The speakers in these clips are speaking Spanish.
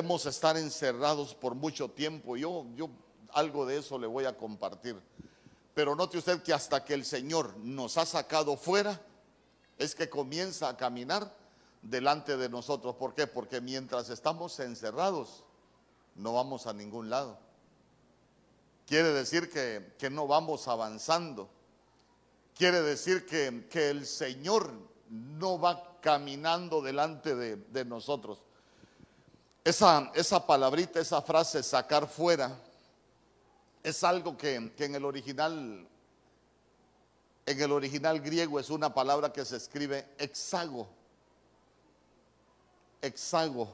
podemos estar encerrados por mucho tiempo. Yo, yo algo de eso le voy a compartir. Pero note usted que hasta que el Señor nos ha sacado fuera, es que comienza a caminar delante de nosotros. ¿Por qué? Porque mientras estamos encerrados, no vamos a ningún lado. Quiere decir que, que no vamos avanzando. Quiere decir que, que, el Señor no va caminando delante de, de nosotros. Esa, esa, palabrita, esa frase, sacar fuera, es algo que, que en el original, en el original griego es una palabra que se escribe hexago. Hexago.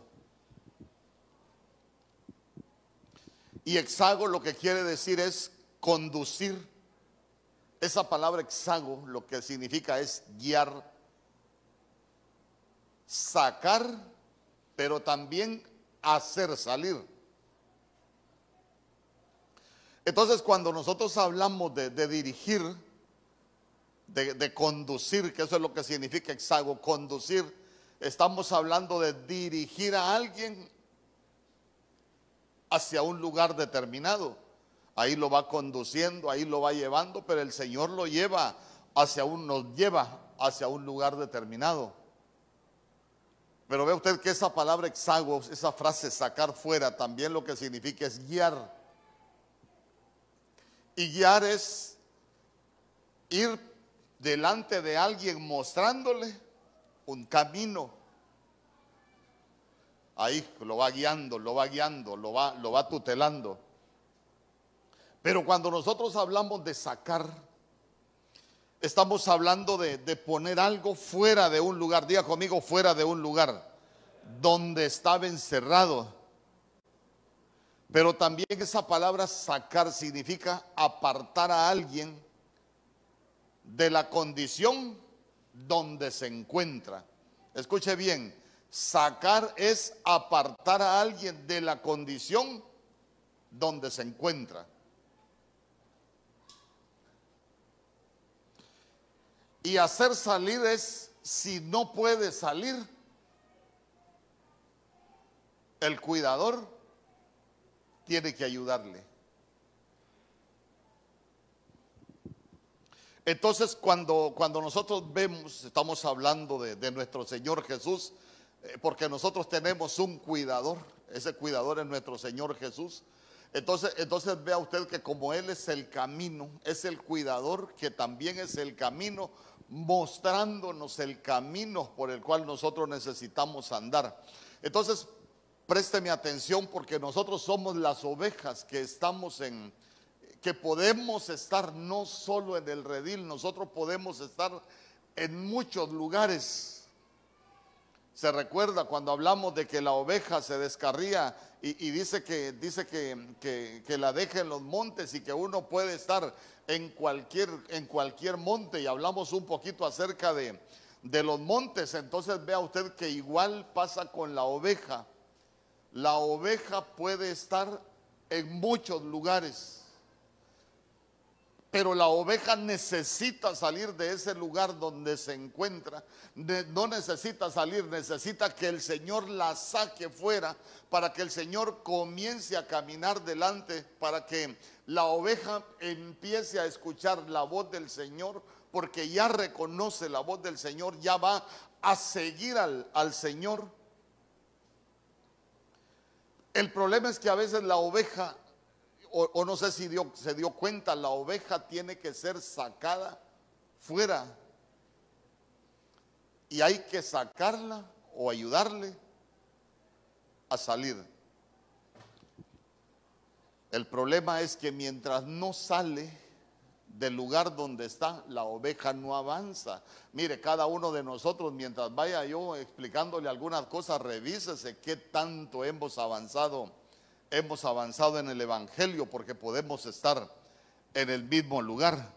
Y hexago lo que quiere decir es conducir. Esa palabra hexago lo que significa es guiar, sacar, pero también hacer salir. Entonces cuando nosotros hablamos de, dirigir, de, de, conducir, que eso es lo que significa hexago, conducir, estamos hablando de dirigir a alguien hacia un lugar determinado. Ahí lo va conduciendo, ahí lo va llevando, pero el Señor lo lleva hacia un, nos lleva hacia un lugar determinado. Pero ve usted que esa palabra hexago, esa frase sacar fuera, también lo que significa es guiar. Y guiar es ir delante de alguien mostrándole un camino ahí lo va guiando, lo va guiando, lo va, lo va tutelando. Pero cuando nosotros hablamos de sacar, estamos hablando de, de, poner algo fuera de un lugar, diga conmigo, fuera de un lugar donde estaba encerrado. Pero también esa palabra sacar significa apartar a alguien de la condición donde se encuentra. Escuche bien, Sacar es apartar a alguien de la condición donde se encuentra. Y hacer salir es, si no puede salir, el cuidador tiene que ayudarle. Entonces, cuando, cuando nosotros vemos, estamos hablando de, nuestro Señor Jesús, eh, porque nosotros tenemos un cuidador, ese cuidador es nuestro Señor Jesús. Entonces, entonces vea usted que como Él es el camino, es el cuidador que también es el camino, mostrándonos el camino por el cual nosotros necesitamos andar. Entonces, présteme atención porque nosotros somos las ovejas que estamos en, que podemos estar no solo en el redil, nosotros podemos estar en muchos lugares se recuerda cuando hablamos de que la oveja se descarría y, dice, que, dice que, que, que, la deja en los montes y que uno puede estar en cualquier, en cualquier monte y hablamos un poquito acerca de, de los montes. Entonces vea usted que igual pasa con la oveja. La oveja puede estar en muchos lugares pero la oveja necesita salir de ese lugar donde se encuentra. No necesita salir, necesita que el Señor la saque fuera para que el Señor comience a caminar delante, para que la oveja empiece a escuchar la voz del Señor, porque ya reconoce la voz del Señor, ya va a seguir al, al Señor. El problema es que a veces la oveja o, no sé si se dio cuenta, la oveja tiene que ser sacada fuera. Y hay que sacarla o ayudarle a salir. El problema es que mientras no sale del lugar donde está, la oveja no avanza. Mire, cada uno de nosotros, mientras vaya yo explicándole algunas cosas, revísese qué tanto hemos avanzado hemos avanzado en el Evangelio porque podemos estar en el mismo lugar.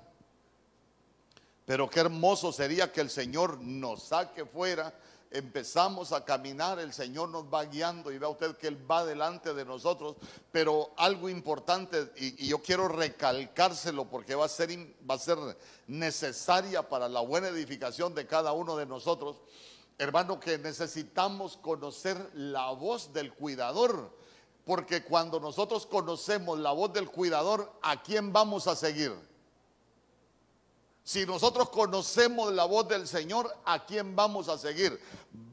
Pero qué hermoso sería que el Señor nos saque fuera, empezamos a caminar, el Señor nos va guiando y vea usted que Él va delante de nosotros. Pero algo importante, y, y yo quiero recalcárselo porque va a, ser, va a ser necesaria para la buena edificación de cada uno de nosotros, hermano, que necesitamos conocer la voz del cuidador. Porque cuando nosotros conocemos la voz del cuidador, ¿a quién vamos a seguir? Si nosotros conocemos la voz del Señor, ¿a quién vamos a seguir?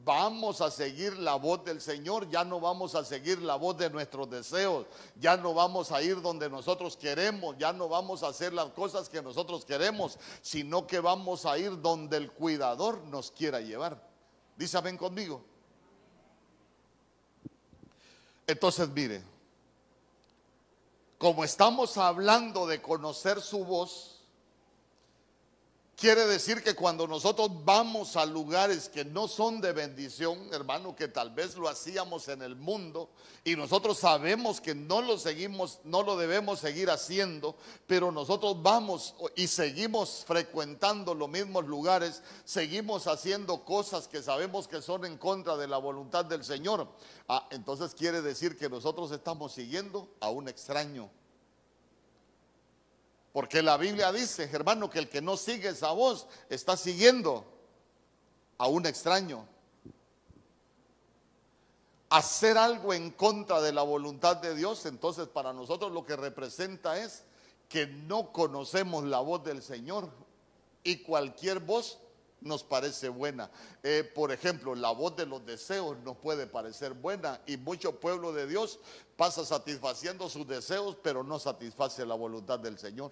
Vamos a seguir la voz del Señor, ya no vamos a seguir la voz de nuestros deseos, ya no vamos a ir donde nosotros queremos, ya no vamos a hacer las cosas que nosotros queremos, sino que vamos a ir donde el cuidador nos quiera llevar. Dice, ven conmigo. Entonces, mire, como estamos hablando de conocer su voz, Quiere decir que cuando nosotros vamos a lugares que no son de bendición, hermano, que tal vez lo hacíamos en el mundo y nosotros sabemos que no lo seguimos, no lo debemos seguir haciendo, pero nosotros vamos y seguimos frecuentando los mismos lugares, seguimos haciendo cosas que sabemos que son en contra de la voluntad del Señor. Ah, entonces quiere decir que nosotros estamos siguiendo a un extraño. Porque la Biblia dice, hermano, que el que no sigue esa voz está siguiendo a un extraño. Hacer algo en contra de la voluntad de Dios, entonces para nosotros lo que representa es que no conocemos la voz del Señor y cualquier voz nos parece buena. Eh, por ejemplo, la voz de los deseos nos puede parecer buena y mucho pueblo de Dios pasa satisfaciendo sus deseos, pero no satisface la voluntad del Señor.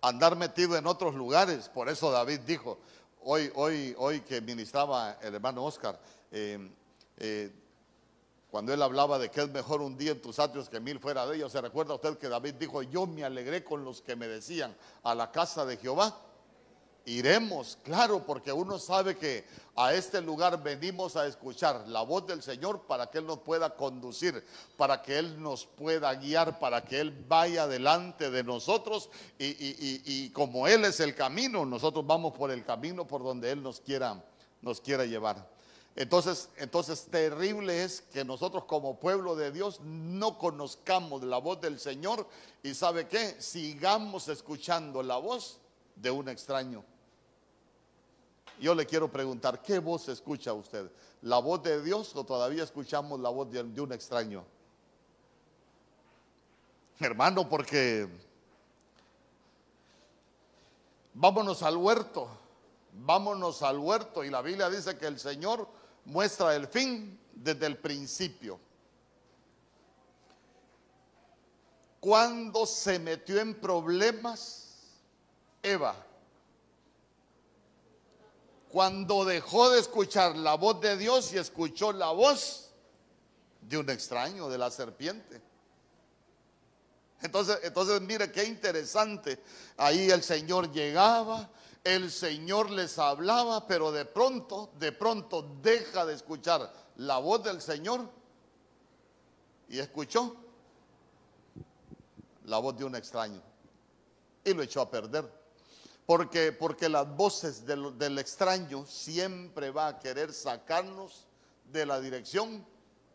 andar metido en otros lugares. Por eso David dijo, hoy, hoy, hoy que ministraba el hermano Oscar, eh, eh, cuando él hablaba de que es mejor un día en tus atrios que mil fuera de ellos, ¿se recuerda usted que David dijo, yo me alegré con los que me decían a la casa de Jehová? Iremos, claro, porque uno sabe que a este lugar venimos a escuchar la voz del Señor para que Él nos pueda conducir, para que Él nos pueda guiar, para que Él vaya delante de nosotros y, como Él es el camino, nosotros vamos por el camino por donde Él nos quiera, nos quiera llevar. Entonces, entonces terrible es que nosotros como pueblo de Dios no conozcamos la voz del Señor y sabe qué, sigamos escuchando la voz de un extraño. Yo le quiero preguntar, ¿qué voz escucha usted? ¿La voz de Dios o todavía escuchamos la voz de, un extraño? Hermano, porque vámonos al huerto, vámonos al huerto y la Biblia dice que el Señor muestra el fin desde el principio. Cuando se metió en problemas, Eva cuando dejó de escuchar la voz de Dios y escuchó la voz de un extraño, de la serpiente. Entonces, entonces mire qué interesante. Ahí el Señor llegaba, el Señor les hablaba, pero de pronto, de pronto deja de escuchar la voz del Señor y escuchó la voz de un extraño y lo echó a perder. Porque, porque las voces del, del extraño siempre va a querer sacarnos de la dirección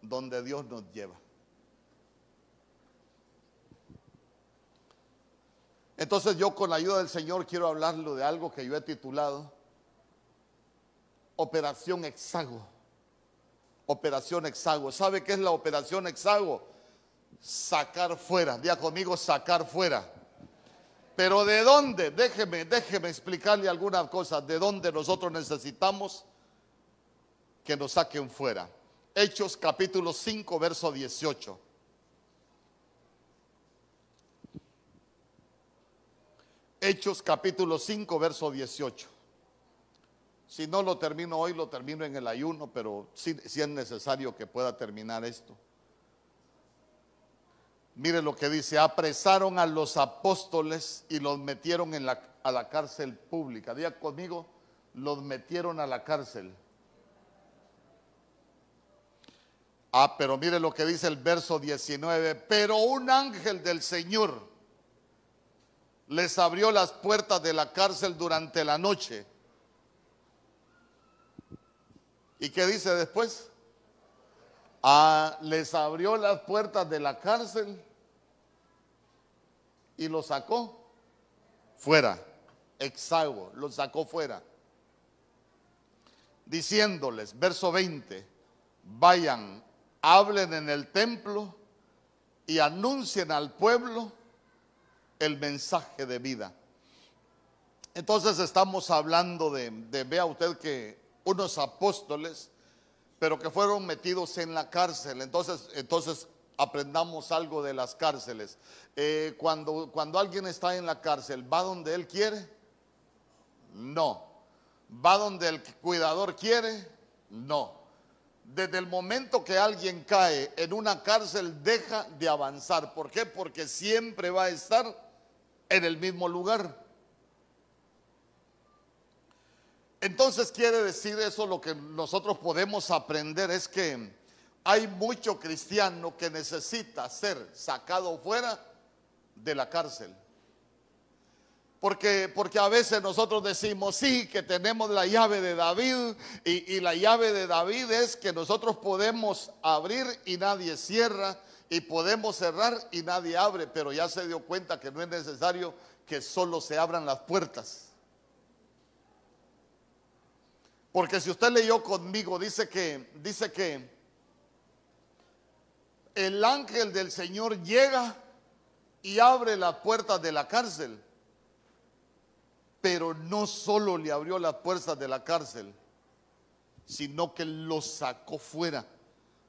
donde Dios nos lleva. Entonces yo con la ayuda del Señor quiero hablarlo de algo que yo he titulado Operación Hexago. Operación Hexago. ¿Sabe qué es la Operación Hexago? Sacar fuera. Día conmigo, sacar fuera. Pero ¿de dónde? Déjeme, déjeme explicarle algunas cosas. ¿De dónde nosotros necesitamos que nos saquen fuera? Hechos capítulo 5, verso 18. Hechos capítulo 5, verso 18. Si no lo termino hoy, lo termino en el ayuno, pero sí es necesario que pueda terminar esto. Mire lo que dice, apresaron a los apóstoles y los metieron en la, a la cárcel pública. Diga conmigo, los metieron a la cárcel. Ah, pero mire lo que dice el verso 19, pero un ángel del Señor les abrió las puertas de la cárcel durante la noche. ¿Y qué dice después? les abrió las puertas de la cárcel y lo sacó fuera. exago, los sacó fuera, diciéndoles, verso 20, vayan, hablen en el templo y anuncien al pueblo el mensaje de vida. Entonces estamos hablando de, vea usted que unos apóstoles, pero que fueron metidos en la cárcel. Entonces, entonces aprendamos algo de las cárceles. Eh, cuando, cuando alguien está en la cárcel, ¿va donde él quiere? No. ¿Va donde el cuidador quiere? No. Desde el momento que alguien cae en una cárcel, deja de avanzar. ¿Por qué? Porque siempre va a estar en el mismo lugar. Entonces quiere decir eso lo que nosotros podemos aprender es que hay mucho cristiano que necesita ser sacado fuera de la cárcel. Porque, porque a veces nosotros decimos, sí, que tenemos la llave de David y, y la llave de David es que nosotros podemos abrir y nadie cierra y podemos cerrar y nadie abre, pero ya se dio cuenta que no es necesario que solo se abran las puertas. Porque si usted leyó conmigo, dice que, dice que el ángel del Señor llega y abre las puertas de la cárcel. Pero no solo le abrió las puertas de la cárcel, sino que lo sacó fuera.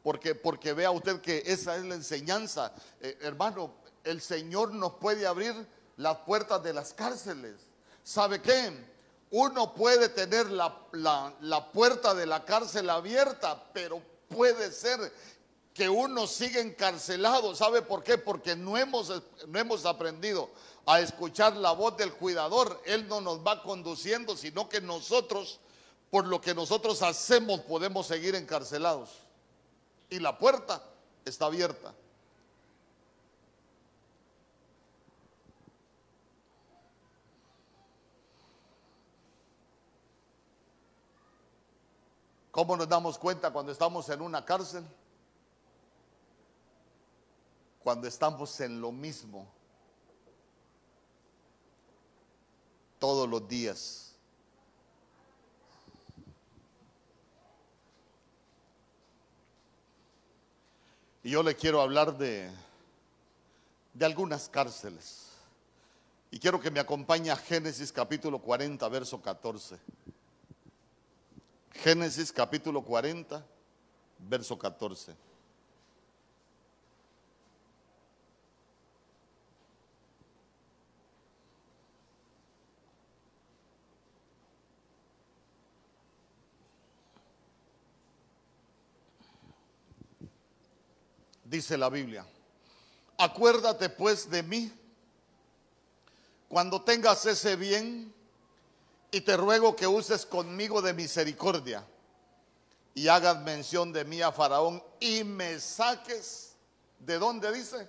Porque, porque vea usted que esa es la enseñanza. Eh, hermano, el Señor nos puede abrir las puertas de las cárceles. ¿Sabe qué? Uno puede tener la, puerta de la cárcel abierta, pero puede ser que uno siga encarcelado. ¿Sabe por qué? Porque no hemos, no hemos aprendido a escuchar la voz del cuidador. Él no nos va conduciendo, sino que nosotros, por lo que nosotros hacemos, podemos seguir encarcelados. Y la puerta está abierta. ¿Cómo nos damos cuenta cuando estamos en una cárcel? Cuando estamos en lo mismo todos los días. Y yo le quiero hablar de, de algunas cárceles. Y quiero que me acompañe a Génesis capítulo 40, verso 14. Génesis capítulo 40, verso 14. Dice la Biblia, acuérdate pues de mí cuando tengas ese bien y te ruego que uses conmigo de misericordia y hagas mención de mí a Faraón y me saques. ¿De dónde dice?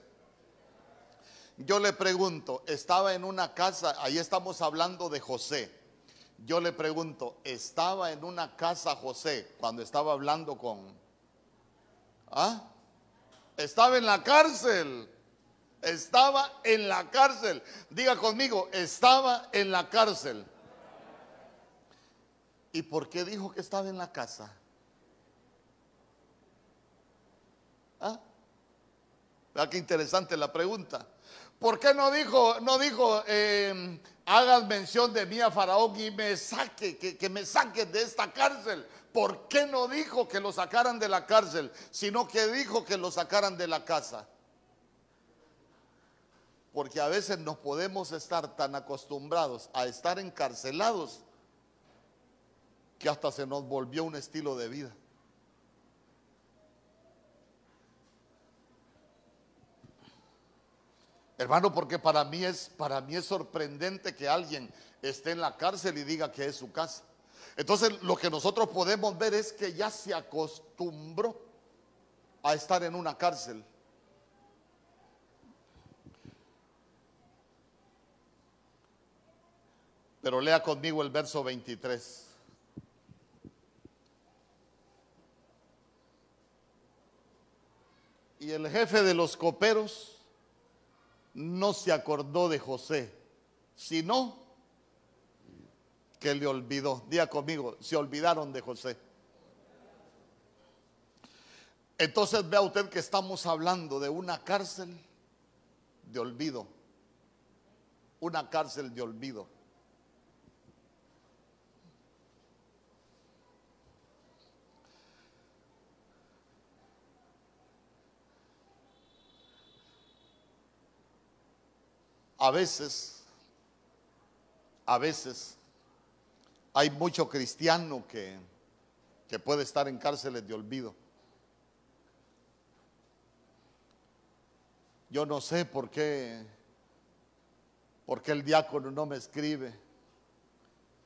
Yo le pregunto, estaba en una casa, ahí estamos hablando de José. Yo le pregunto, ¿estaba en una casa José cuando estaba hablando con... ¿Ah? Estaba en la cárcel. Estaba en la cárcel. Diga conmigo, estaba en la cárcel. ¿Y por qué dijo que estaba en la casa? ¿Ah? ¿Verdad qué interesante la pregunta? ¿Por qué no dijo, no dijo, eh, hagas mención de mí a Faraón y me saque, que, que me saque de esta cárcel? ¿Por qué no dijo que lo sacaran de la cárcel, sino que dijo que lo sacaran de la casa? Porque a veces nos podemos estar tan acostumbrados a estar encarcelados que hasta se nos volvió un estilo de vida. Hermano, porque para mí es para mí es sorprendente que alguien esté en la cárcel y diga que es su casa. Entonces, lo que nosotros podemos ver es que ya se acostumbró a estar en una cárcel. Pero lea conmigo el verso 23. Y el jefe de los coperos no se acordó de José, sino que le olvidó. Día conmigo, se olvidaron de José. Entonces vea usted que estamos hablando de una cárcel de olvido. Una cárcel de olvido. A veces, a veces, hay mucho cristiano que, que puede estar en cárceles de olvido. Yo no sé por qué, por qué el diácono no me escribe.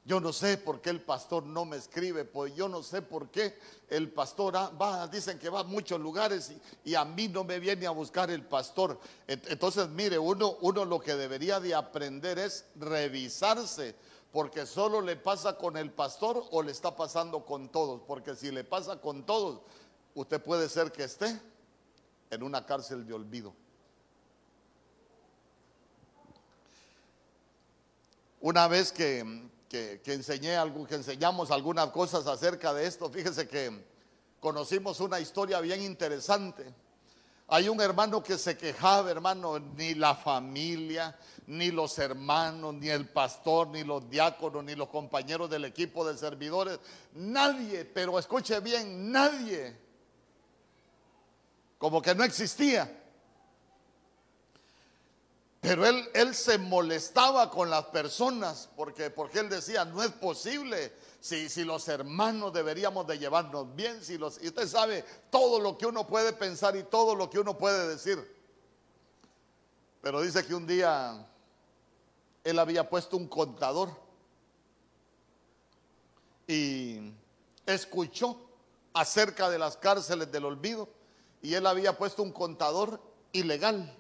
Yo no sé por qué el pastor no me escribe, pues yo no sé por qué el pastor va, dicen que va a muchos lugares y, a mí no me viene a buscar el pastor. Entonces, mire, uno, uno lo que debería de aprender es revisarse, porque solo le pasa con el pastor o le está pasando con todos, porque si le pasa con todos, usted puede ser que esté en una cárcel de olvido. Una vez que, que, enseñé, que enseñamos algunas cosas acerca de esto, fíjese que conocimos una historia bien interesante. Hay un hermano que se quejaba, hermano, ni la familia, ni los hermanos, ni el pastor, ni los diáconos, ni los compañeros del equipo de servidores, nadie, pero escuche bien, nadie, como que no existía. Pero él, él se molestaba con las personas porque, porque él decía, no es posible si, si los hermanos deberíamos de llevarnos bien, si los, y usted sabe todo lo que uno puede pensar y todo lo que uno puede decir. Pero dice que un día él había puesto un contador y escuchó acerca de las cárceles del olvido y él había puesto un contador ilegal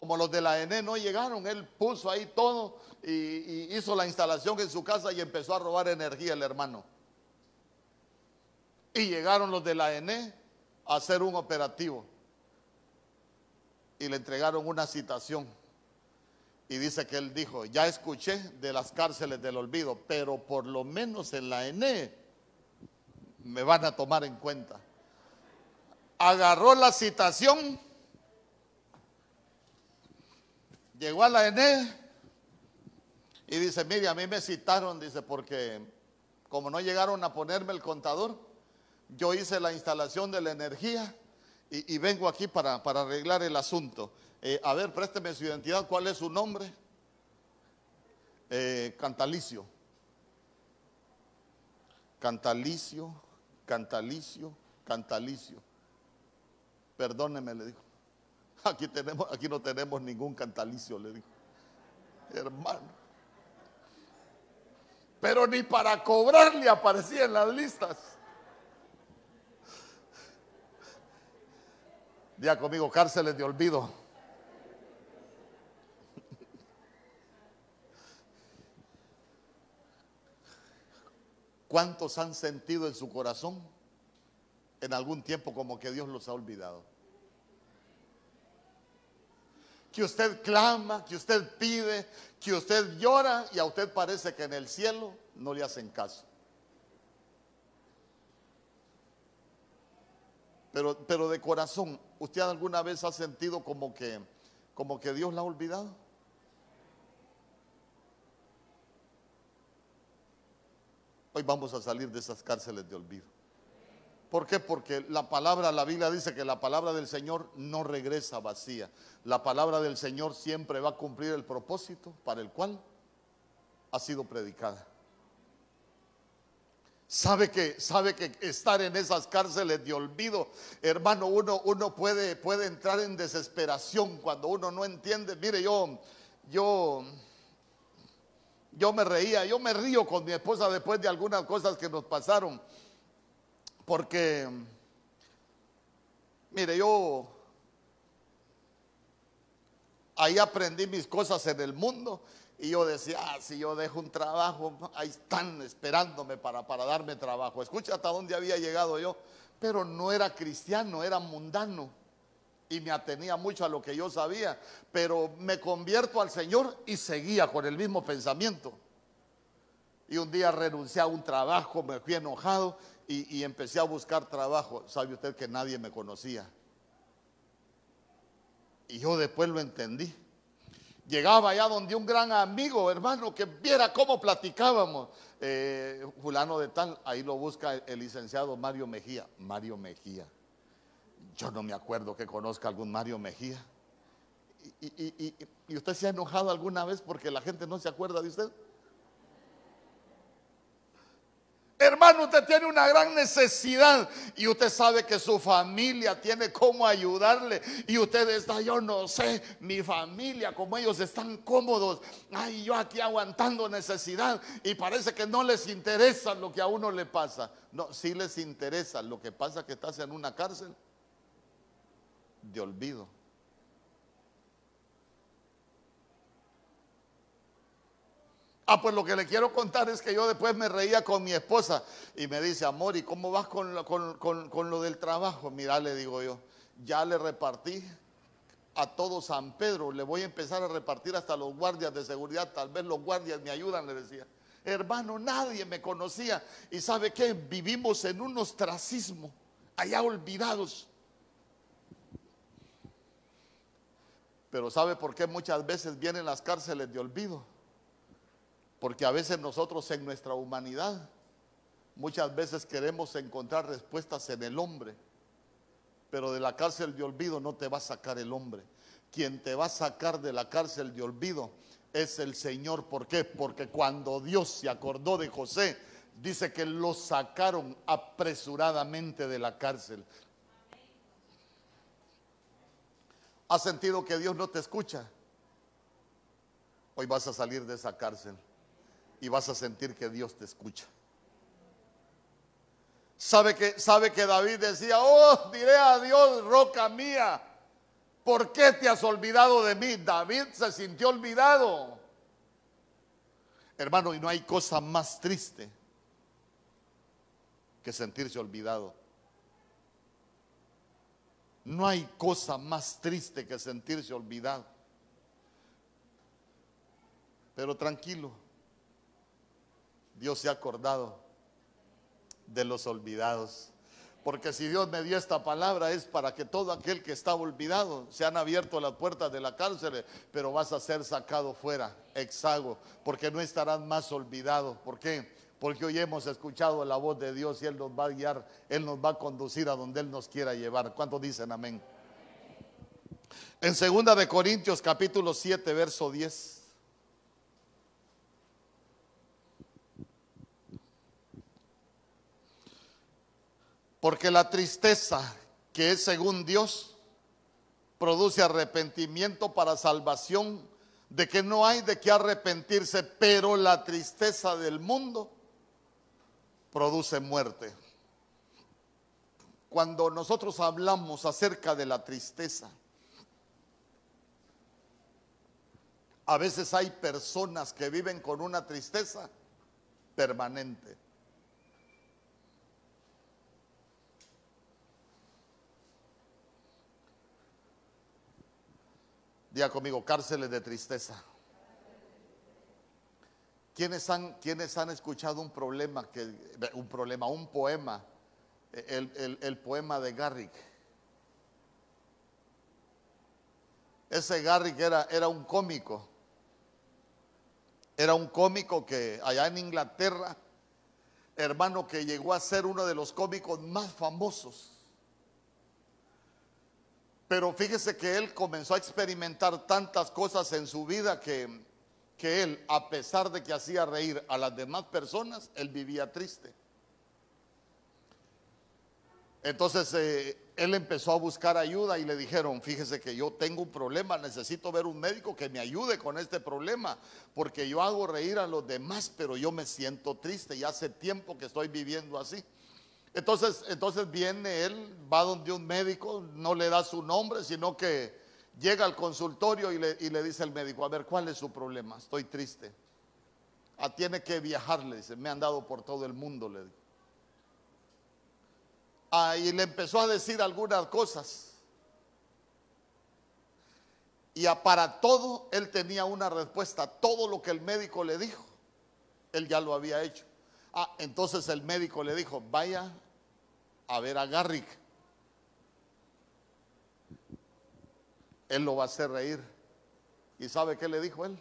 como los de la ENE no llegaron, él puso ahí todo y, hizo la instalación en su casa y empezó a robar energía el hermano. Y llegaron los de la ENE a hacer un operativo y le entregaron una citación. Y dice que él dijo, ya escuché de las cárceles del olvido, pero por lo menos en la ENE me van a tomar en cuenta. Agarró la citación Llegó a la ENE y dice, mire, a mí me citaron, dice, porque como no llegaron a ponerme el contador, yo hice la instalación de la energía y, vengo aquí para, arreglar el asunto. Eh, a ver, présteme su identidad, ¿cuál es su nombre? Eh, Cantalicio. Cantalicio, Cantalicio, Cantalicio. Perdóneme, le dijo. Aquí, tenemos, aquí no tenemos ningún cantalicio, le dijo. Hermano. Pero ni para cobrarle aparecía en las listas. Día conmigo, cárceles de olvido. ¿Cuántos han sentido en su corazón en algún tiempo como que Dios los ha olvidado? que usted clama, que usted pide, que usted llora y a usted parece que en el cielo no le hacen caso. Pero, pero de corazón, ¿usted alguna vez ha sentido como que, como que Dios la ha olvidado? Hoy vamos a salir de esas cárceles de olvido. ¿Por qué? Porque la palabra, la Biblia dice que la palabra del Señor no regresa vacía. La palabra del Señor siempre va a cumplir el propósito para el cual ha sido predicada. Sabe que, sabe que estar en esas cárceles de olvido, hermano, uno, uno puede, puede entrar en desesperación cuando uno no entiende. Mire, yo, yo, yo me reía, yo me río con mi esposa después de algunas cosas que nos pasaron. Porque, mire, yo ahí aprendí mis cosas en el mundo y yo decía, ah, si yo dejo un trabajo, ahí están esperándome para, para darme trabajo. Escucha hasta dónde había llegado yo, pero no era cristiano, era mundano y me atenía mucho a lo que yo sabía, pero me convierto al Señor y seguía con el mismo pensamiento. Y un día renuncié a un trabajo, me fui enojado y, empecé a buscar trabajo. ¿Sabe usted que nadie me conocía? Y yo después lo entendí. Llegaba allá donde un gran amigo, hermano, que viera cómo platicábamos. Eh, fulano de tal, ahí lo busca el, licenciado Mario Mejía. Mario Mejía. Yo no me acuerdo que conozca algún Mario Mejía. y, usted se ha enojado alguna vez porque la gente no se acuerda de usted? Hermano, usted tiene una gran necesidad y usted sabe que su familia tiene cómo ayudarle y usted está, yo no sé, mi familia, como ellos están cómodos, ay, yo aquí aguantando necesidad y parece que no les interesa lo que a uno le pasa. No, sí les interesa, lo que pasa que estás en una cárcel de olvido. Ah, pues lo que le quiero contar es que yo después me reía con mi esposa y me dice, amor, ¿y cómo vas con, lo del trabajo? Mira, le digo yo, ya le repartí a todo San Pedro, le voy a empezar a repartir hasta los guardias de seguridad, tal vez los guardias me ayudan, le decía. Hermano, nadie me conocía y sabe qué, vivimos en un ostracismo, allá olvidados. Pero ¿sabe por qué muchas veces vienen las cárceles de olvido? Porque a veces nosotros en nuestra humanidad, muchas veces queremos encontrar respuestas en el hombre, pero de la cárcel de olvido no te va a sacar el hombre. Quien te va a sacar de la cárcel de olvido es el Señor. ¿Por qué? Porque cuando Dios se acordó de José, dice que lo sacaron apresuradamente de la cárcel. ¿Has sentido que Dios no te escucha? Hoy vas a salir de esa cárcel y vas a sentir que Dios te escucha. Sabe que, sabe que David decía, oh, diré a Dios, roca mía, ¿por qué te has olvidado de mí? David se sintió olvidado. Hermano, y no hay cosa más triste que sentirse olvidado. No hay cosa más triste que sentirse olvidado. Pero tranquilo, Dios se ha acordado de los olvidados. Porque si Dios me dio esta palabra es para que todo aquel que estaba olvidado, se han abierto las puertas de la cárcel, pero vas a ser sacado fuera, exago, porque no estarás más olvidado. ¿Por qué? Porque hoy hemos escuchado la voz de Dios y Él nos va a guiar, Él nos va a conducir a donde Él nos quiera llevar. ¿Cuántos dicen amén? En segunda de Corintios capítulo 7, verso 10. Porque la tristeza, que es según Dios, produce arrepentimiento para salvación, de que no hay de qué arrepentirse, pero la tristeza del mundo produce muerte. Cuando nosotros hablamos acerca de la tristeza, a veces hay personas que viven con una tristeza permanente. Diga conmigo, cárceles de tristeza. ¿Quiénes han, han escuchado un problema, que, un problema, un poema, el, poema de Garrick? Ese Garrick era, era un cómico. Era un cómico que allá en Inglaterra, hermano, que llegó a ser uno de los cómicos más famosos. Pero fíjese que él comenzó a experimentar tantas cosas en su vida que, que él, a pesar de que hacía reír a las demás personas, él vivía triste. Entonces eh, él empezó a buscar ayuda y le dijeron, fíjese que yo tengo un problema, necesito ver un médico que me ayude con este problema, porque yo hago reír a los demás, pero yo me siento triste y hace tiempo que estoy viviendo así. Entonces, entonces viene él, va donde un médico, no le da su nombre, sino que llega al consultorio y le, dice al médico, a ver, ¿cuál es su problema? Estoy triste. Ah, tiene que viajar, le dice, me han dado por todo el mundo, le y le empezó a decir algunas cosas. Y para todo él tenía una respuesta, todo lo que el médico le dijo, Él ya lo había hecho. Ah, entonces el médico le dijo, vaya a ver a Garrick. Él lo va a hacer reír. ¿Y sabe qué le dijo él?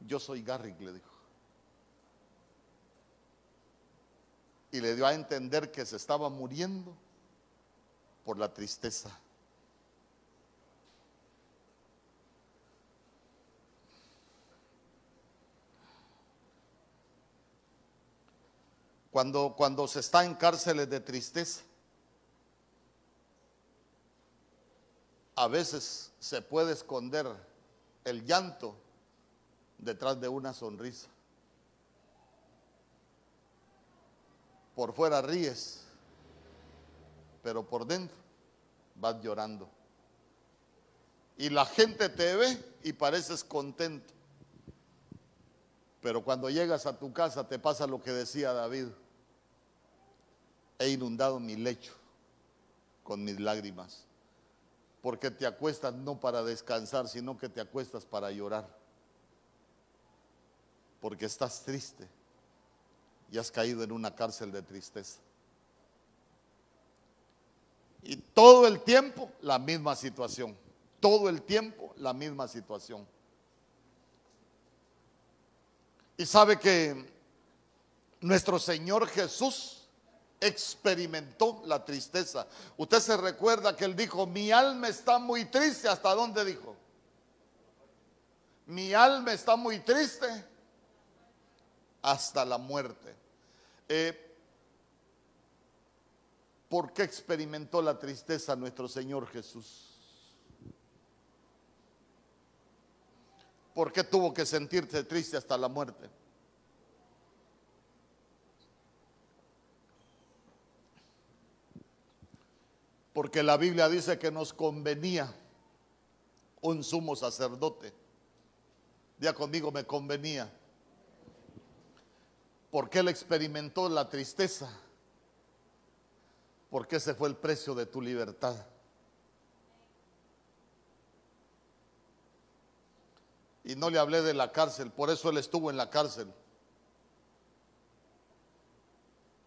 Yo soy Garrick, le dijo. Y le dio a entender que se estaba muriendo por la tristeza. Cuando, cuando se está en cárceles de tristeza, a veces se puede esconder el llanto detrás de una sonrisa. Por fuera ríes, pero por dentro vas llorando. Y la gente te ve y pareces contento. Pero cuando llegas a tu casa te pasa lo que decía David. He inundado mi lecho con mis lágrimas. Porque te acuestas no para descansar, sino que te acuestas para llorar. Porque estás triste y has caído en una cárcel de tristeza. Y todo el tiempo la misma situación. Todo el tiempo la misma situación. Y sabe que nuestro Señor Jesús experimentó la tristeza. Usted se recuerda que él dijo, mi alma está muy triste. ¿Hasta dónde dijo? Mi alma está muy triste hasta la muerte. Eh, ¿Por qué experimentó la tristeza nuestro Señor Jesús? ¿Por qué tuvo que sentirse triste hasta la muerte? Porque la Biblia dice que nos convenía un sumo sacerdote. Día conmigo me convenía. Porque él experimentó la tristeza porque ese fue el precio de tu libertad. Y no le hablé de la cárcel, por eso él estuvo en la cárcel.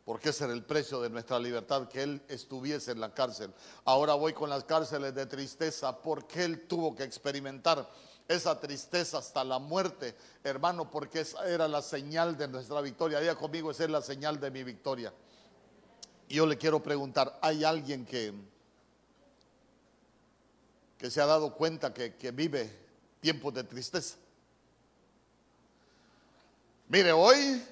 Porque ese era el precio de nuestra libertad, que él estuviese en la cárcel. Ahora voy con las cárceles de tristeza, porque él tuvo que experimentar esa tristeza hasta la muerte, hermano, porque esa era la señal de nuestra victoria. Diga conmigo, esa es la señal de mi victoria yo le quiero preguntar, ¿hay alguien que, que se ha dado cuenta que, vive tiempos de tristeza? Mire, hoy,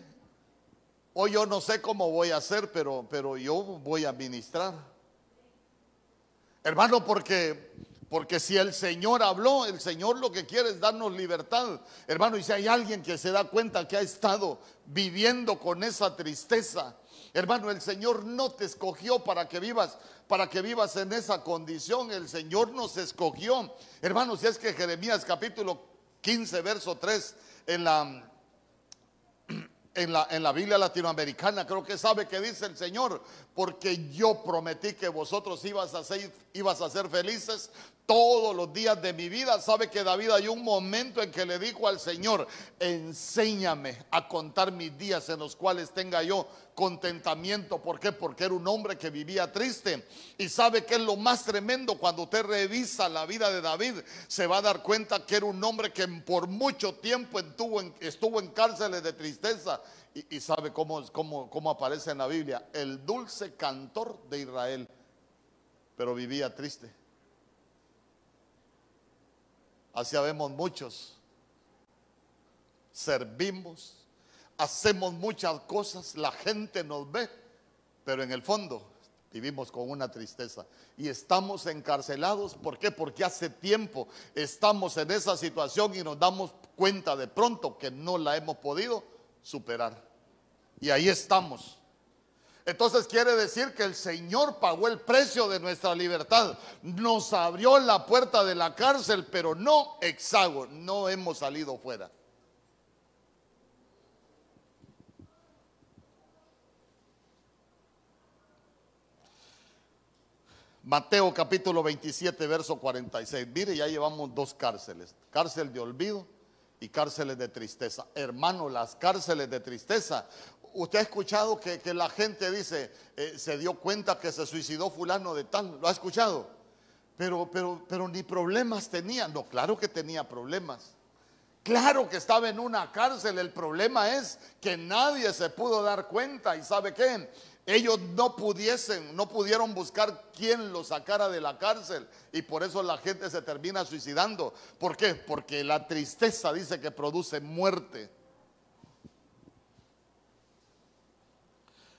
hoy yo no sé cómo voy a hacer, pero, pero yo voy a ministrar. Hermano, porque, porque si el Señor habló, el Señor lo que quiere es darnos libertad. Hermano, y si hay alguien que se da cuenta que ha estado viviendo con esa tristeza, Hermano, el Señor no te escogió para que vivas, para que vivas en esa condición. El Señor nos escogió. Hermano, si es que Jeremías capítulo 15, verso 3, en la, en la, en la Biblia latinoamericana, creo que sabe que dice el Señor, porque yo prometí que vosotros ibas a ser, ibas a ser felices, todos los días de mi vida. Sabe que David hay un momento en que le dijo al Señor, enséñame a contar mis días en los cuales tenga yo contentamiento. ¿Por qué? Porque era un hombre que vivía triste. Y sabe que es lo más tremendo cuando usted revisa la vida de David, se va a dar cuenta que era un hombre que por mucho tiempo estuvo en, cárceles de tristeza. Y, sabe cómo, cómo, cómo aparece en la Biblia, el dulce cantor de Israel, pero vivía triste. Así vemos muchos. Servimos, hacemos muchas cosas, la gente nos ve, pero en el fondo vivimos con una tristeza y estamos encarcelados. ¿Por qué? Porque hace tiempo estamos en esa situación y nos damos cuenta de pronto que no la hemos podido superar. Y ahí estamos. Entonces quiere decir que el Señor pagó el precio de nuestra libertad. Nos abrió la puerta de la cárcel, pero no exago, no hemos salido fuera. Mateo capítulo 27, verso 46. Mire, ya llevamos dos cárceles. Cárcel de olvido y cárceles de tristeza. Hermano, las cárceles de tristeza. Usted ha escuchado que, la gente dice, eh, se dio cuenta que se suicidó fulano de tal. ¿Lo ha escuchado? Pero, pero, pero ni problemas tenía. No, claro que tenía problemas. Claro que estaba en una cárcel. El problema es que nadie se pudo dar cuenta. ¿Y sabe qué? Ellos no pudiesen, no pudieron buscar quién lo sacara de la cárcel y por eso la gente se termina suicidando. ¿Por qué? Porque la tristeza dice que produce muerte.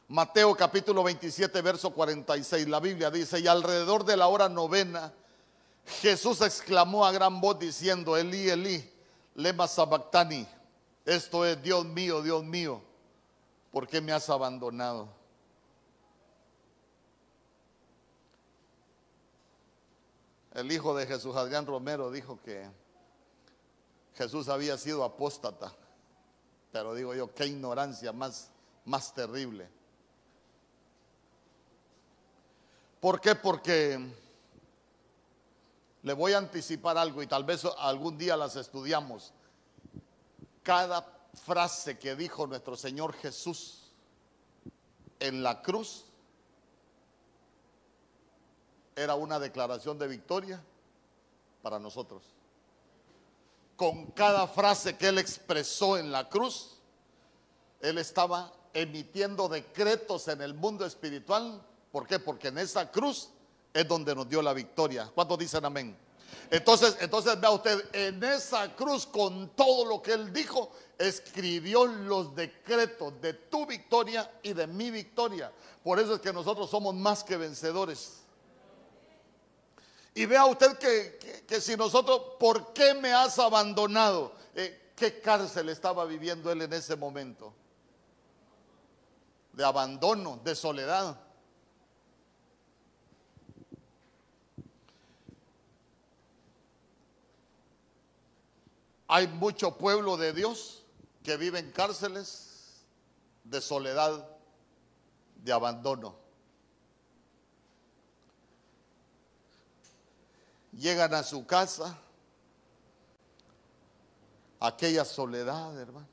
Mateo capítulo 27, verso 46, la Biblia dice, y alrededor de la hora novena, Jesús exclamó a gran voz diciendo, Elí, Elí, lema sabactani, esto es, Dios mío, Dios mío, ¿por qué me has abandonado? El hijo de Jesús, Adrián Romero, dijo que Jesús había sido apóstata. Pero digo yo, qué ignorancia más, más terrible. ¿Por qué? Porque le voy a anticipar algo y tal vez algún día las estudiamos. Cada frase que dijo nuestro Señor Jesús en la cruz era una declaración de victoria para nosotros. Con cada frase que él expresó en la cruz, él estaba emitiendo decretos en el mundo espiritual. ¿Por qué? Porque en esa cruz es donde nos dio la victoria. ¿Cuántos dicen amén? Entonces, entonces vea usted, en esa cruz con todo lo que él dijo, escribió los decretos de tu victoria y de mi victoria. Por eso es que nosotros somos más que vencedores. Y vea usted que, si nosotros, ¿por qué me has abandonado? Eh, ¿Qué cárcel estaba viviendo él en ese momento? De abandono, de soledad. Hay mucho pueblo de Dios que vive en cárceles de soledad, de abandono. Llegan a su casa, aquella soledad, hermano,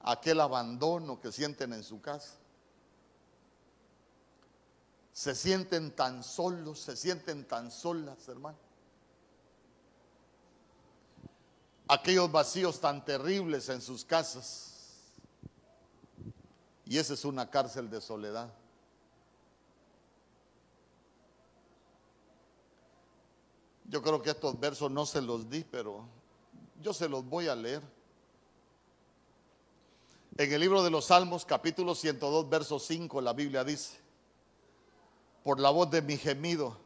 aquel abandono que sienten en su casa. Se sienten tan solos, se sienten tan solas, hermano. Aquellos vacíos tan terribles en sus casas. Y esa es una cárcel de soledad. Yo creo que estos versos no se los di, pero yo se los voy a leer. En el libro de los Salmos, capítulo 102, verso 5, la Biblia dice, por la voz de mi gemido,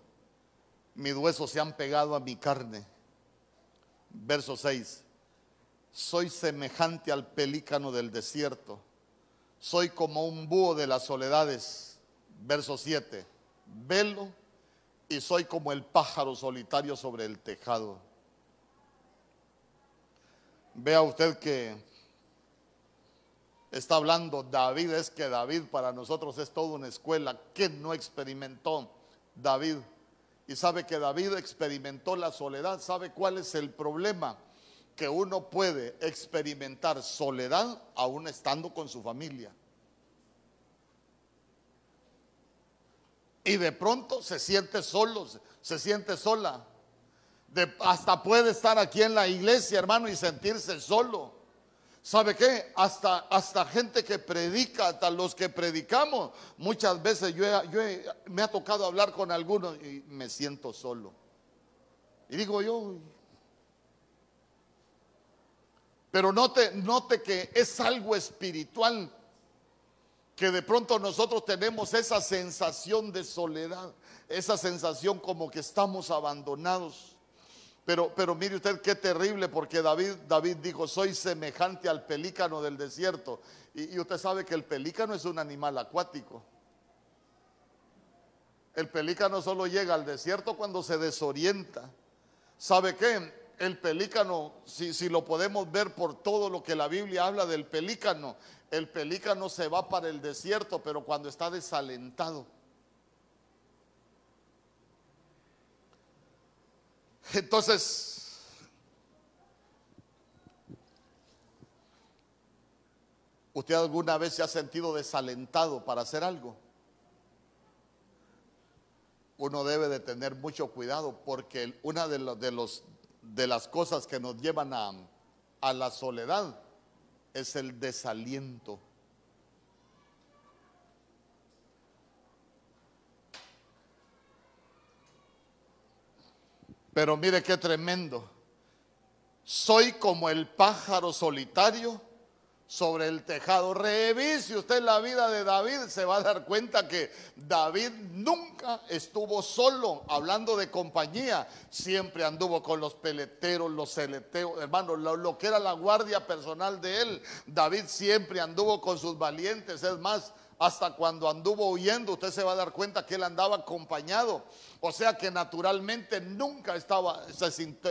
mis huesos se han pegado a mi carne. Verso 6, soy semejante al pelícano del desierto, soy como un búho de las soledades. Verso 7, velo y soy como el pájaro solitario sobre el tejado. Vea usted que está hablando David, es que David para nosotros es toda una escuela. que no experimentó David? Y sabe que David experimentó la soledad. ¿Sabe cuál es el problema? Que uno puede experimentar soledad aún estando con su familia. Y de pronto se siente solo, se siente sola. hasta puede estar aquí en la iglesia, hermano, y sentirse solo. ¿Sabe qué? Hasta, hasta gente que predica, hasta los que predicamos, muchas veces yo, me ha tocado hablar con algunos y me siento solo. Y digo yo, pero note, note que es algo espiritual que de pronto nosotros tenemos esa sensación de soledad, esa sensación como que estamos abandonados. Pero, pero mire usted qué terrible, porque David, David dijo, soy semejante al pelícano del desierto. Y, y usted sabe que el pelícano es un animal acuático. El pelícano solo llega al desierto cuando se desorienta. ¿Sabe qué? el pelícano, si, si lo podemos ver por todo lo que la Biblia habla del pelícano, el pelícano se va para el desierto, pero cuando está desalentado. Entonces, ¿usted alguna vez se ha sentido desalentado para hacer algo? Uno debe de tener mucho cuidado porque una de, los, de los de las cosas que nos llevan a, la soledad es el desaliento. Pero mire qué tremendo. Soy como el pájaro solitario sobre el tejado. Revise usted la vida de David, se va a dar cuenta que David nunca estuvo solo, hablando de compañía, siempre anduvo con los peleteros, los celeteos, hermano, lo, lo, que era la guardia personal de él. David siempre anduvo con sus valientes, es más, hasta cuando anduvo huyendo, usted se va a dar cuenta que él andaba acompañado. O sea que naturalmente nunca estaba,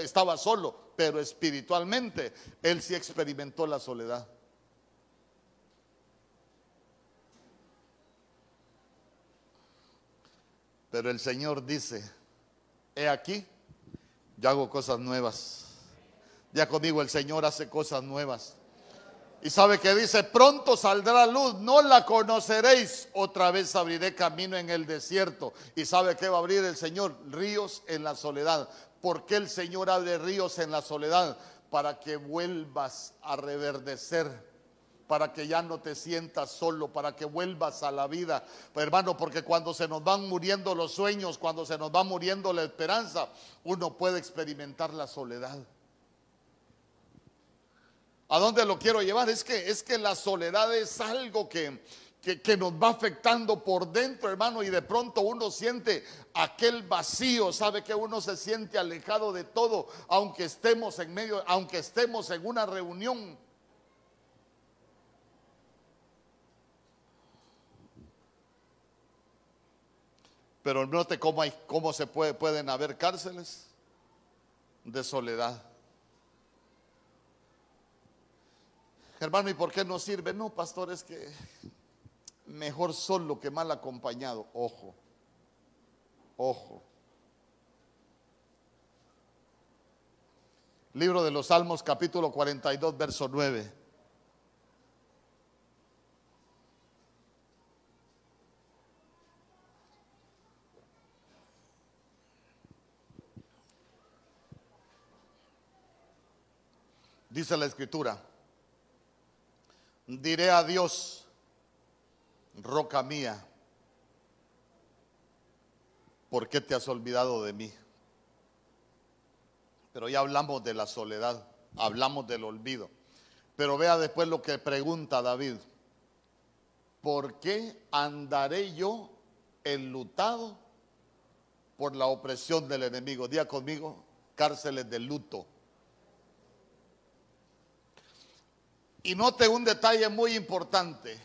estaba solo, pero espiritualmente él sí experimentó la soledad. Pero el Señor dice, he aquí, yo hago cosas nuevas. Ya conmigo el Señor hace cosas nuevas. Y sabe que dice, pronto saldrá luz, no la conoceréis, otra vez abriré camino en el desierto. Y sabe que va a abrir el Señor ríos en la soledad. ¿Por qué el Señor abre ríos en la soledad? Para que vuelvas a reverdecer para que ya no te sientas solo, para que vuelvas a la vida. Hermano, porque cuando se nos van muriendo los sueños, cuando se nos va muriendo la esperanza, uno puede experimentar la soledad. ¿A dónde lo quiero llevar? Es que, es que la soledad es algo que, que, que, nos va afectando por dentro, hermano, y de pronto uno siente aquel vacío, sabe que uno se siente alejado de todo, aunque estemos en medio, aunque estemos en una reunión. Pero note cómo, hay, cómo se puede, pueden haber cárceles de soledad. Hermano, ¿y por qué no sirve? No, pastor, es que mejor solo que mal acompañado. Ojo, ojo. Libro de los Salmos, capítulo 42, verso 9. Dice la escritura diré a Dios, roca mía, ¿por qué te has olvidado de mí? Pero ya hablamos de la soledad, hablamos del olvido. Pero vea después lo que pregunta David. ¿Por qué andaré yo enlutado por la opresión del enemigo? Día conmigo, cárceles de luto. Y note un detalle muy importante.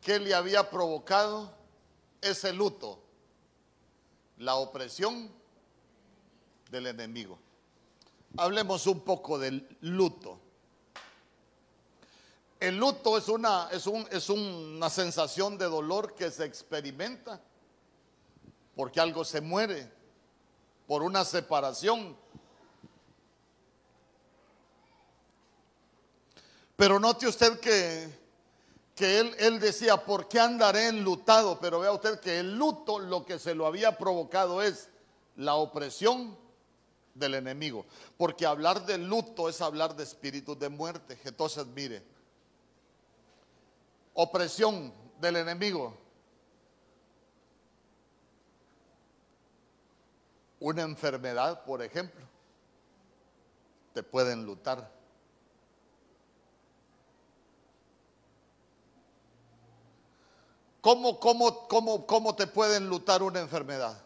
que le había provocado ese luto? La opresión del enemigo. Hablemos un poco del luto. El luto es una, es, un, es una sensación de dolor que se experimenta porque algo se muere, por una separación, Pero note usted que, que él, él decía, ¿por qué andaré enlutado? Pero vea usted que el luto lo que se lo había provocado es la opresión del enemigo. Porque hablar de luto es hablar de espíritus de muerte. Entonces, mire, opresión del enemigo. Una enfermedad, por ejemplo, te puede enlutar. ¿Cómo, cómo, cómo, cómo te puede enlutar una enfermedad?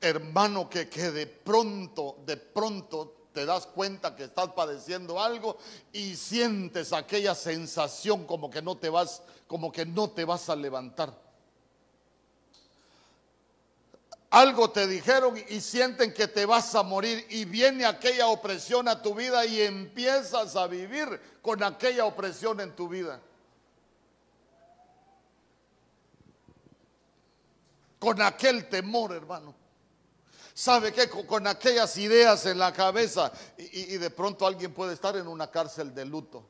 Hermano, que, que de pronto, de pronto te das cuenta que estás padeciendo algo y sientes aquella sensación como que no te vas, como que no te vas a levantar. Algo te dijeron y sienten que te vas a morir y viene aquella opresión a tu vida y empiezas a vivir con aquella opresión en tu vida. Con aquel temor, hermano. ¿Sabe qué? Con, aquellas ideas en la cabeza y de pronto alguien puede estar en una cárcel de luto.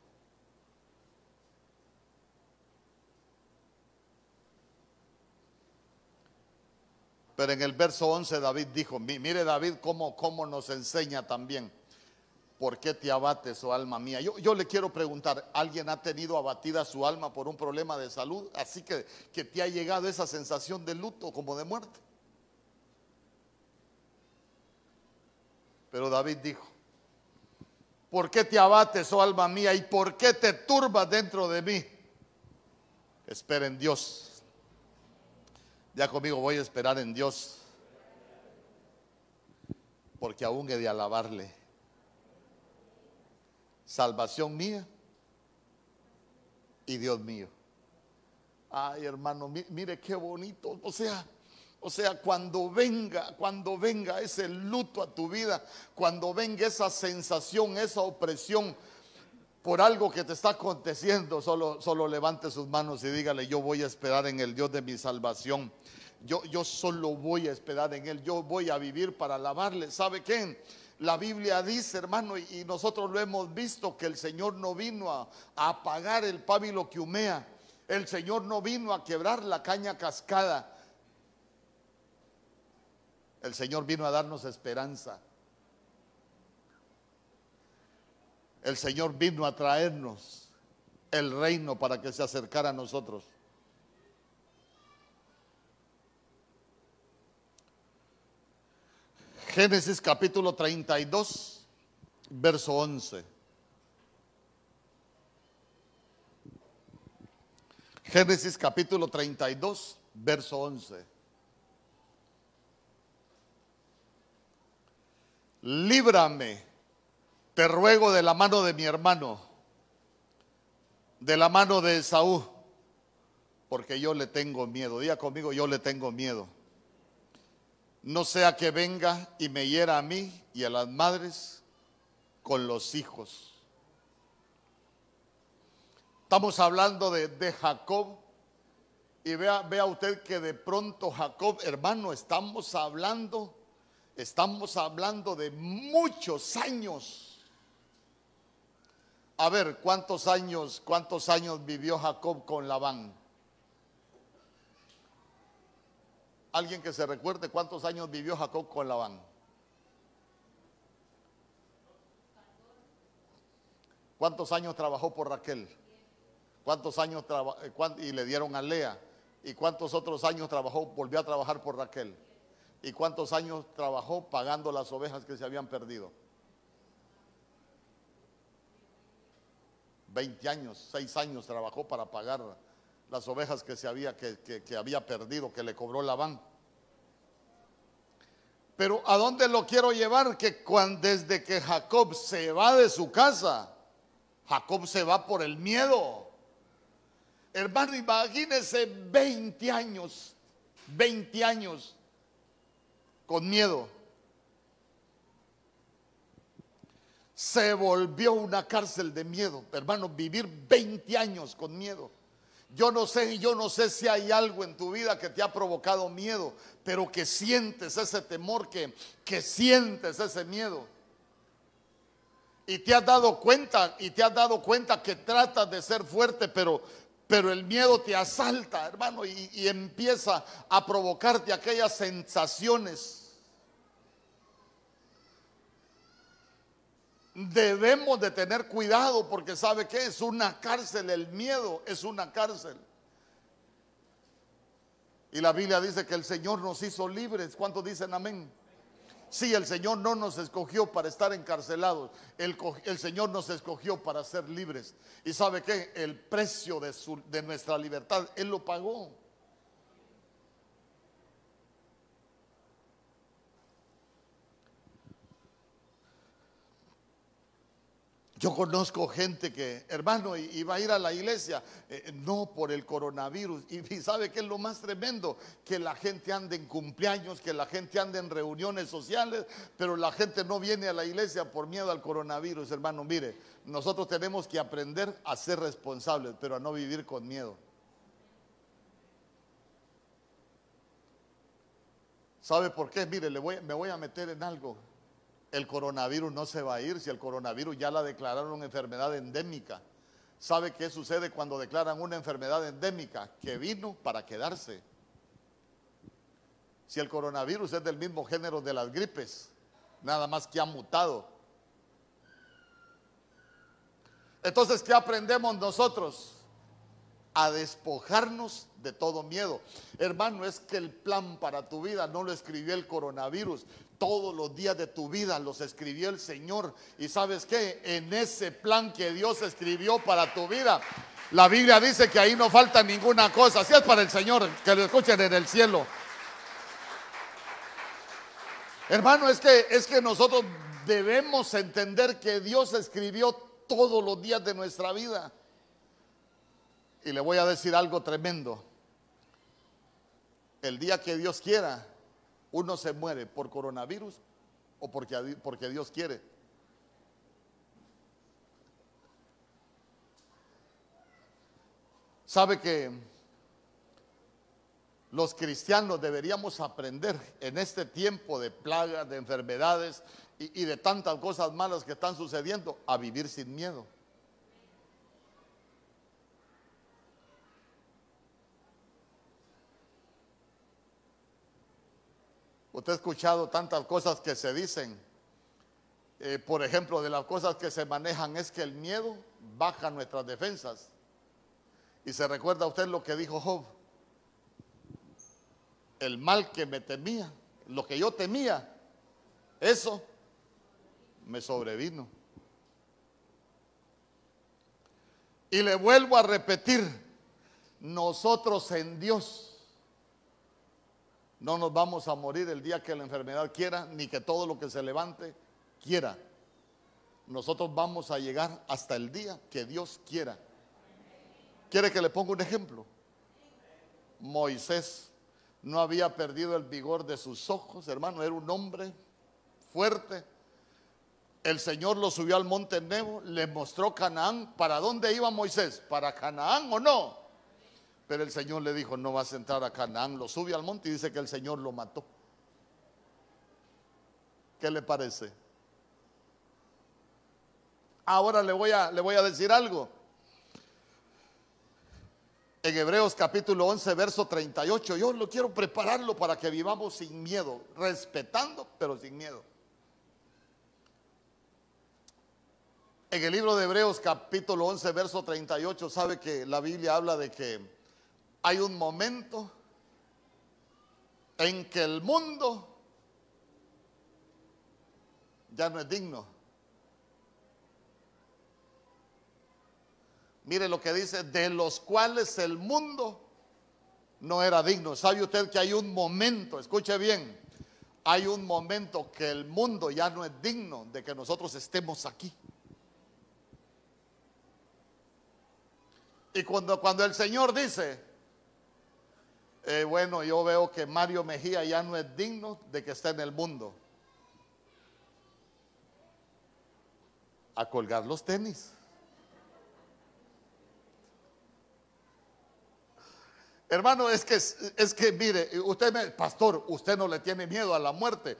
Pero en el verso 11 David dijo, mire David cómo, cómo nos enseña también. ¿Por qué te abates, oh alma mía? Yo, yo, le quiero preguntar, ¿alguien ha tenido abatida su alma por un problema de salud? Así que, que te ha llegado esa sensación de luto como de muerte. Pero David dijo, ¿por qué te abates, oh alma mía? ¿Y por qué te turbas dentro de mí? Espera en Dios ya conmigo voy a esperar en Dios, porque aún he de alabarle. Salvación mía y Dios mío. Ay, hermano, mire qué bonito. O sea, o sea, cuando venga, cuando venga ese luto a tu vida, cuando venga esa sensación, esa opresión por algo que te está aconteciendo, solo, solo levante sus manos y dígale, yo voy a esperar en el Dios de mi salvación. Yo, yo solo voy a esperar en Él. Yo voy a vivir para alabarle. ¿Sabe qué? La Biblia dice, hermano, y, nosotros lo hemos visto, que el Señor no vino a, apagar el pábilo que humea. El Señor no vino a quebrar la caña cascada. El Señor vino a darnos esperanza. El Señor vino a traernos el reino para que se acercara a nosotros. Génesis capítulo 32, verso 11. Génesis capítulo 32, verso 11. Líbrame, te ruego de la mano de mi hermano, de la mano de Esaú, porque yo le tengo miedo. Diga conmigo, yo le tengo miedo no sea que venga y me hiera a mí y a las madres con los hijos. Estamos hablando de, Jacob y vea, vea usted que de pronto Jacob, hermano, estamos hablando, estamos hablando de muchos años. A ver, ¿cuántos años, cuántos años vivió Jacob con Labán? Alguien que se recuerde cuántos años vivió Jacob con Labán. ¿Cuántos años trabajó por Raquel? ¿Cuántos años eh, y le dieron a Lea? ¿Y cuántos otros años trabajó, volvió a trabajar por Raquel? ¿Y cuántos años trabajó pagando las ovejas que se habían perdido? 20 años, 6 años trabajó para pagar las ovejas que, se había, que, había perdido, que le cobró Labán. Pero ¿a dónde lo quiero llevar? Que cuando, desde que Jacob se va de su casa, Jacob se va por el miedo. Hermano, imagínese 20 años, 20 años con miedo. Se volvió una cárcel de miedo. Hermano, vivir 20 años con miedo. Yo no sé, yo no sé si hay algo en tu vida que te ha provocado miedo, pero que sientes ese temor, que, que sientes ese miedo. Y te has dado cuenta, y te has dado cuenta que tratas de ser fuerte, pero, pero el miedo te asalta, hermano, y, y empieza a provocarte aquellas sensaciones debemos de tener cuidado porque sabe que es una cárcel, el miedo es una cárcel. Y la Biblia dice que el Señor nos hizo libres. ¿Cuántos dicen amén? Sí, el Señor no nos escogió para estar encarcelados. El, el Señor nos escogió para ser libres. Y sabe que el precio de, de nuestra libertad, Él lo pagó. Yo conozco gente que, hermano, iba a ir a la iglesia, eh, no por el coronavirus. Y, sabe que es lo más tremendo, que la gente ande en cumpleaños, que la gente ande en reuniones sociales, pero la gente no viene a la iglesia por miedo al coronavirus, hermano. Mire, nosotros tenemos que aprender a ser responsables, pero a no vivir con miedo. ¿Sabe por qué? Mire, le voy, me voy a meter en algo. El coronavirus no se va a ir si el coronavirus ya la declararon enfermedad endémica. ¿Sabe qué sucede cuando declaran una enfermedad endémica? Que vino para quedarse. Si el coronavirus es del mismo género de las gripes, nada más que ha mutado. Entonces, ¿qué aprendemos nosotros? A despojarnos de todo miedo. Hermano, es que el plan para tu vida no lo escribió el coronavirus. Todos los días de tu vida los escribió el Señor. Y sabes qué? En ese plan que Dios escribió para tu vida, la Biblia dice que ahí no falta ninguna cosa. Así es para el Señor, que lo escuchen en el cielo. Hermano, es que, es que nosotros debemos entender que Dios escribió todos los días de nuestra vida. Y le voy a decir algo tremendo. El día que Dios quiera, uno se muere por coronavirus o porque, porque Dios quiere. Sabe que los cristianos deberíamos aprender en este tiempo de plagas, de enfermedades y, de tantas cosas malas que están sucediendo a vivir sin miedo. Usted ha escuchado tantas cosas que se dicen. Eh, por ejemplo, de las cosas que se manejan es que el miedo baja nuestras defensas. Y se recuerda usted lo que dijo Job el mal que me temía, lo que yo temía, eso me sobrevino. Y le vuelvo a repetir, nosotros en Dios no nos vamos a morir el día que la enfermedad quiera, ni que todo lo que se levante quiera. Nosotros vamos a llegar hasta el día que Dios quiera. ¿Quiere que le ponga un ejemplo? Moisés no había perdido el vigor de sus ojos, hermano, era un hombre fuerte. El Señor lo subió al monte Nebo, le mostró Canaán. ¿Para dónde iba Moisés? ¿Para Canaán o no? Pero el Señor le dijo, no vas a entrar a Canaán. Lo sube al monte y dice que el Señor lo mató. ¿Qué le parece? Ahora le voy a, le voy a decir algo en Hebreos capítulo 11, verso 38. Yo lo quiero prepararlo para que vivamos sin miedo, respetando, pero sin miedo. En el libro de Hebreos capítulo 11, verso 38, sabe que la Biblia habla de que hay un momento en que el mundo ya no es digno Mire lo que dice, de los cuales el mundo no era digno. ¿Sabe usted que hay un momento, escuche bien, hay un momento que el mundo ya no es digno de que nosotros estemos aquí? Y cuando, cuando el Señor dice, eh, bueno, yo veo que Mario Mejía ya no es digno de que esté en el mundo. A colgar los tenis. Hermano, es que, es que mire, usted me, pastor, usted no le tiene miedo a la muerte.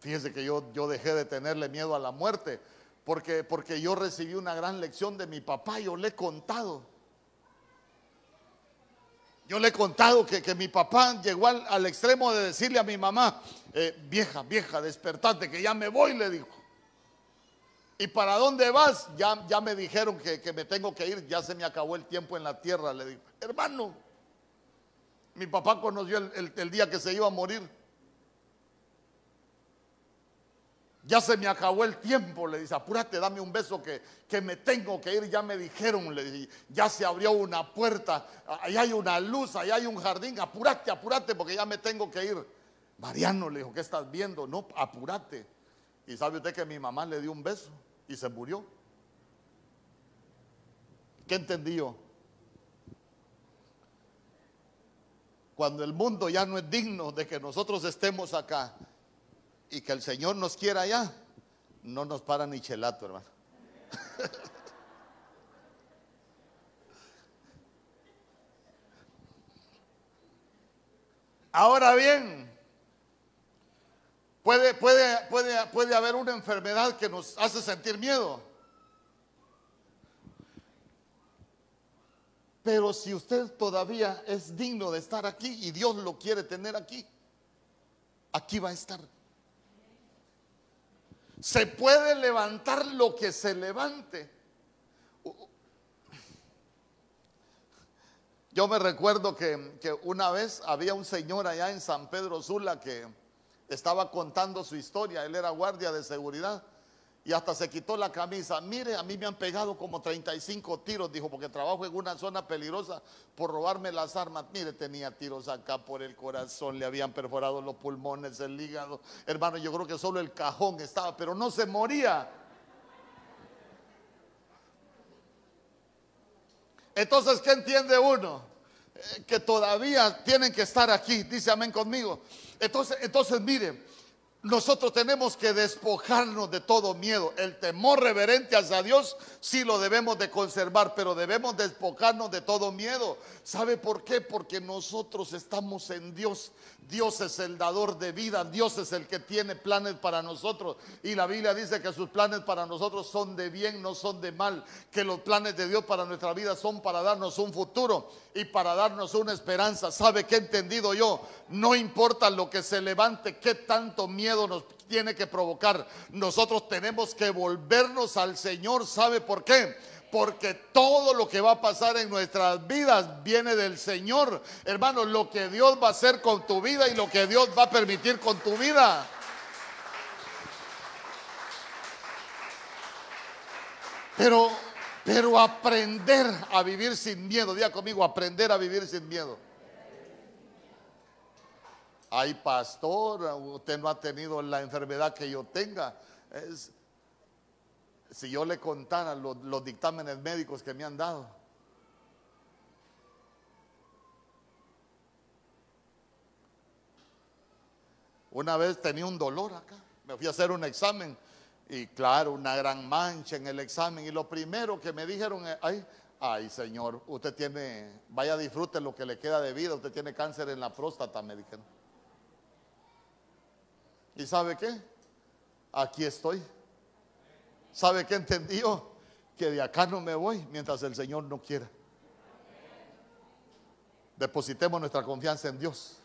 Fíjese que yo, yo dejé de tenerle miedo a la muerte porque, porque yo recibí una gran lección de mi papá, yo le he contado. Yo le he contado que, mi papá llegó al, extremo de decirle a mi mamá, eh, vieja, vieja, despertate, que ya me voy, le dijo. ¿Y para dónde vas? Ya, ya me dijeron que, que me tengo que ir, ya se me acabó el tiempo en la tierra, le digo. Hermano, mi papá conoció el, día que se iba a morir. Ya se me acabó el tiempo, le dice, apúrate, dame un beso que, que me tengo que ir, ya me dijeron, le dije, ya se abrió una puerta, ahí hay una luz, ahí hay un jardín, apúrate, apúrate porque ya me tengo que ir. Mariano le dijo, ¿qué estás viendo? No, apúrate. Y sabe usted que mi mamá le dio un beso y se murió. ¿Qué entendió? cuando el mundo ya no es digno de que nosotros estemos acá y que el Señor nos quiera allá, no nos para ni chelato, hermano. Ahora bien, Puede, puede, puede, puede haber una enfermedad que nos hace sentir miedo. Pero si usted todavía es digno de estar aquí y Dios lo quiere tener aquí, aquí va a estar. Se puede levantar lo que se levante. Yo me recuerdo que, que, una vez había un señor allá en San Pedro Sula que estaba contando su historia, él era guardia de seguridad y hasta se quitó la camisa. Mire, a mí me han pegado como 35 tiros, dijo, porque trabajo en una zona peligrosa por robarme las armas. Mire, tenía tiros acá por el corazón, le habían perforado los pulmones, el hígado. Hermano, yo creo que solo el cajón estaba, pero no se moría. Entonces, ¿qué entiende uno? Eh, que todavía tienen que estar aquí, dice amén conmigo. Entonces, entonces mire, nosotros tenemos que despojarnos de todo miedo. El temor reverente hacia Dios sí lo debemos de conservar, pero debemos despojarnos de todo miedo. ¿Sabe por qué? Porque nosotros estamos en Dios. Dios es el dador de vida, Dios es el que tiene planes para nosotros. Y la Biblia dice que sus planes para nosotros son de bien, no son de mal. Que los planes de Dios para nuestra vida son para darnos un futuro y para darnos una esperanza. ¿Sabe qué he entendido yo? No importa lo que se levante, qué tanto miedo nos tiene que provocar. Nosotros tenemos que volvernos al Señor. ¿Sabe por qué? Porque todo lo que va a pasar en nuestras vidas viene del Señor. Hermanos, lo que Dios va a hacer con tu vida y lo que Dios va a permitir con tu vida. Pero, pero aprender a vivir sin miedo, diga conmigo, aprender a vivir sin miedo. Ay, pastor, usted no ha tenido la enfermedad que yo tenga. si yo le contara los, los dictámenes médicos que me han dado. Una vez tenía un dolor acá, me fui a hacer un examen y claro, una gran mancha en el examen y lo primero que me dijeron, ay, ay señor, usted tiene, vaya disfrute lo que le queda de vida, usted tiene cáncer en la próstata, me dijeron. ¿Y sabe qué? Aquí estoy. ¿Sabe qué entendió? Que de acá no me voy mientras el Señor no quiera. Depositemos nuestra confianza en Dios.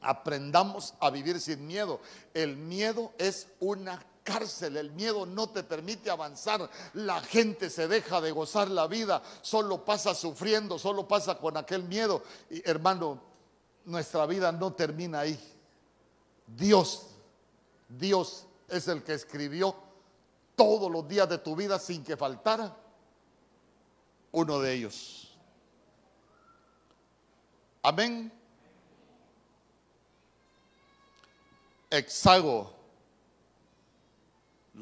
Aprendamos a vivir sin miedo. El miedo es una cárcel. El miedo no te permite avanzar. La gente se deja de gozar la vida. Solo pasa sufriendo, solo pasa con aquel miedo. Hermano, nuestra vida no termina ahí. Dios, Dios es el que escribió todos los días de tu vida sin que faltara uno de ellos. Amén. Exago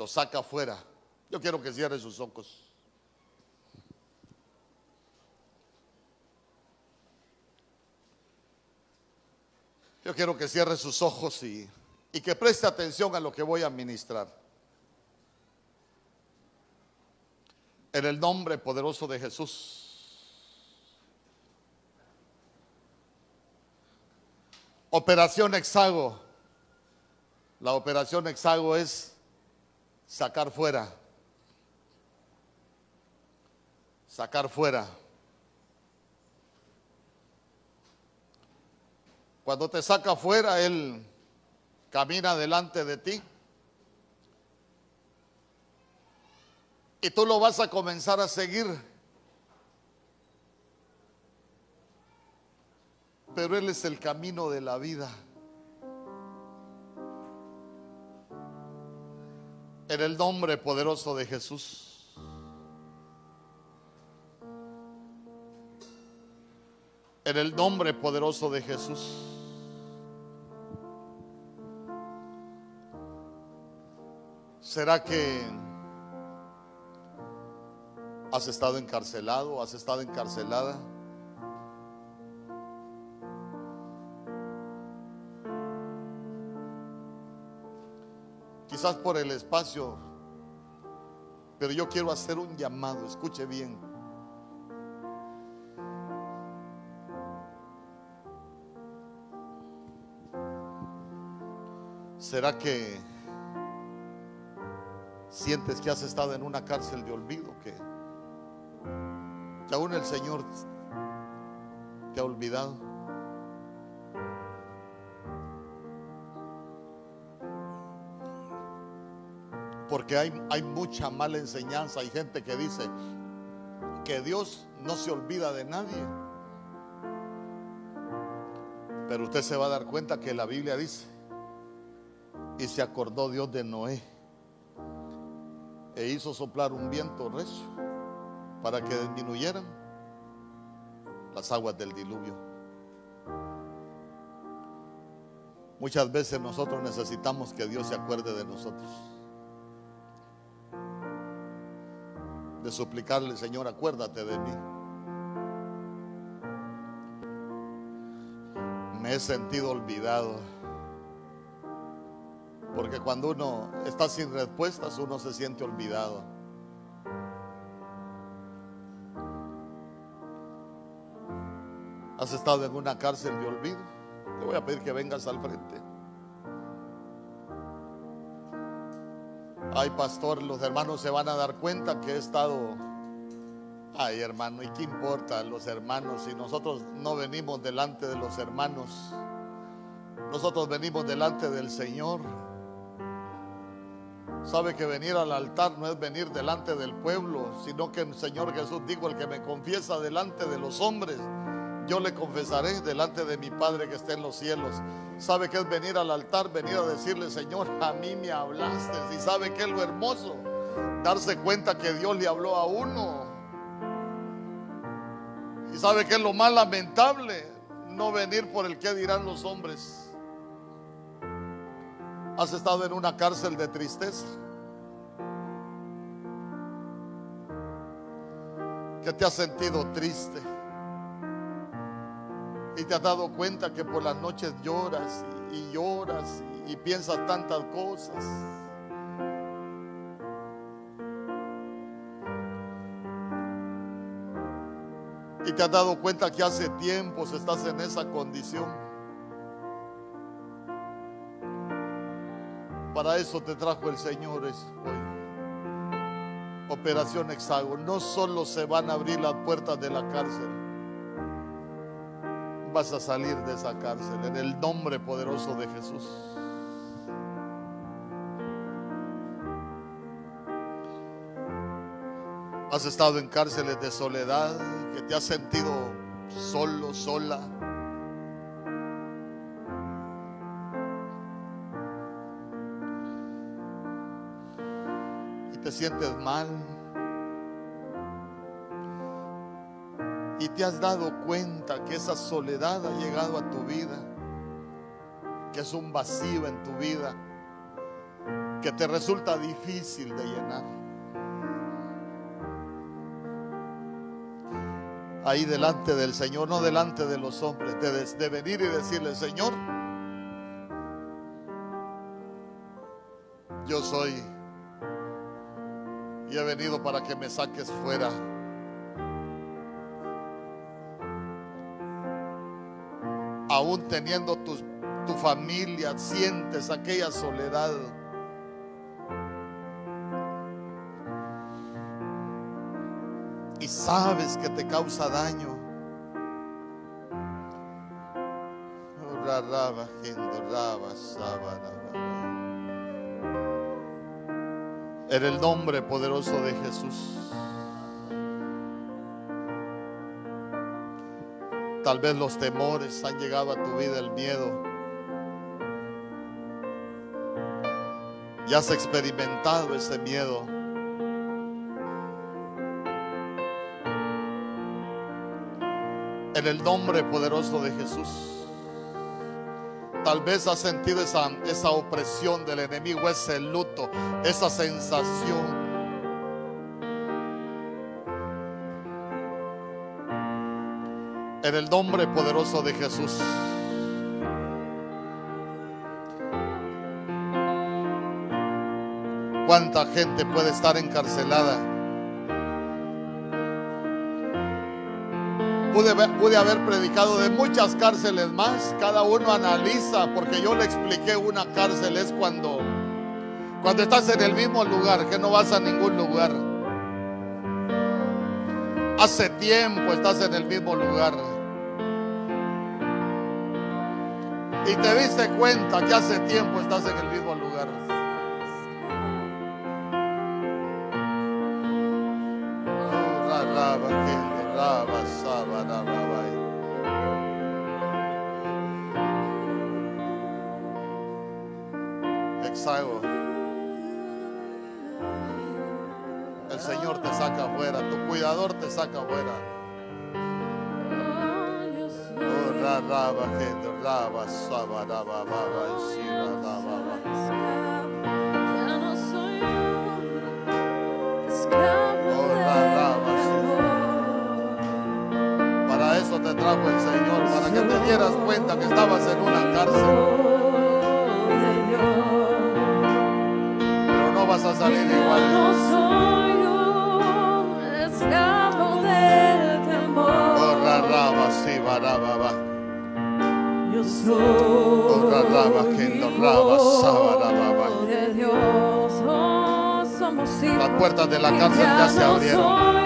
lo saca afuera. Yo quiero que cierre sus ojos. Yo quiero que cierre sus ojos y y que preste atención a lo que voy a ministrar. En el nombre poderoso de Jesús. Operación Hexago. La operación Hexago es sacar fuera. Sacar fuera. Cuando te saca fuera, Él camina delante de ti. Y tú lo vas a comenzar a seguir. Pero Él es el camino de la vida. En el nombre poderoso de Jesús. En el nombre poderoso de Jesús. ¿Será que has estado encarcelado, has estado encarcelada? Quizás por el espacio, pero yo quiero hacer un llamado, escuche bien. ¿Será que sientes que has estado en una cárcel de olvido? Que, que aún el Señor te ha olvidado. Porque hay, hay mucha mala enseñanza. Hay gente que dice que Dios no se olvida de nadie. Pero usted se va a dar cuenta que la Biblia dice, y se acordó Dios de Noé, e hizo soplar un viento recio para que disminuyeran las aguas del diluvio. Muchas veces nosotros necesitamos que Dios se acuerde de nosotros. De suplicarle, Señor, acuérdate de mí. Me he sentido olvidado. Porque cuando uno está sin respuestas, uno se siente olvidado. ¿Has estado en una cárcel de olvido? Te voy a pedir que vengas al frente. Ay, pastor, los hermanos se van a dar cuenta que he estado... Ay, hermano, ¿y qué importa los hermanos si nosotros no venimos delante de los hermanos? Nosotros venimos delante del Señor. Sabe que venir al altar no es venir delante del pueblo, sino que el Señor Jesús dijo, el que me confiesa delante de los hombres, yo le confesaré delante de mi Padre que está en los cielos. ¿Sabe que es venir al altar? Venir a decirle, Señor, a mí me hablaste. Y sabe que es lo hermoso, darse cuenta que Dios le habló a uno. Y sabe que es lo más lamentable, no venir por el que dirán los hombres. Has estado en una cárcel de tristeza. Que te has sentido triste y te has dado cuenta que por las noches lloras y, lloras y, piensas tantas cosas. Y te has dado cuenta que hace tiempos estás en esa condición. Para eso te trajo el Señor hoy. Operación Hexágono. No solo se van a abrir las puertas de la cárcel vas a salir de esa cárcel en el nombre poderoso de Jesús. Has estado en cárceles de soledad, que te has sentido solo, sola. Y te sientes mal. Y te has dado cuenta que esa soledad ha llegado a tu vida, que es un vacío en tu vida, que te resulta difícil de llenar. Ahí delante del Señor, no delante de los hombres, de, venir y decirle, Señor, yo soy y he venido para que me saques fuera teniendo tu, tu familia, sientes aquella soledad. Y sabes que te causa daño. En el nombre poderoso de Jesús. Tal vez los temores han llegado a tu vida, el miedo. Y has experimentado ese miedo. En el nombre poderoso de Jesús. Tal vez has sentido esa, esa opresión del enemigo, ese luto, esa sensación En el nombre poderoso de Jesús. ¿Cuánta gente puede estar encarcelada? Pude, pude haber predicado de muchas cárceles más. Cada uno analiza, porque yo le expliqué una cárcel es cuando, cuando estás en el mismo lugar, que no vas a ningún lugar. Hace tiempo estás en el mismo lugar. Y te diste cuenta que hace tiempo estás en el mismo lugar. La cárcel ya se no abrieron.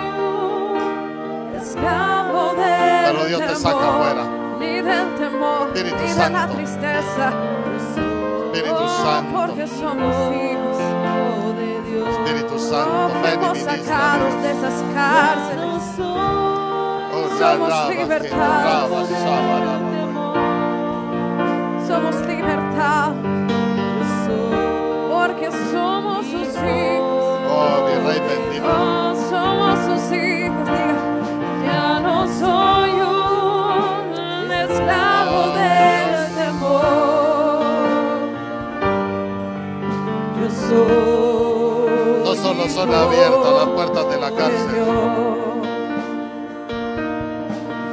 Pero Dios te saca temor, afuera. Ni del temor, Espíritu ni de la Santo. tristeza. Espíritu Santo, Porque somos hijos de Dios. Espíritu Santo, ven y sacados de esas cárceles. Oh, somos libertados. Somos libertad. Porque somos sus hijos. Rey bendito. Oh, somos sus hijos. Diga, ya no soy un esclavo Oh, del temor. Yo soy. No solo son abiertas las puertas de la cárcel.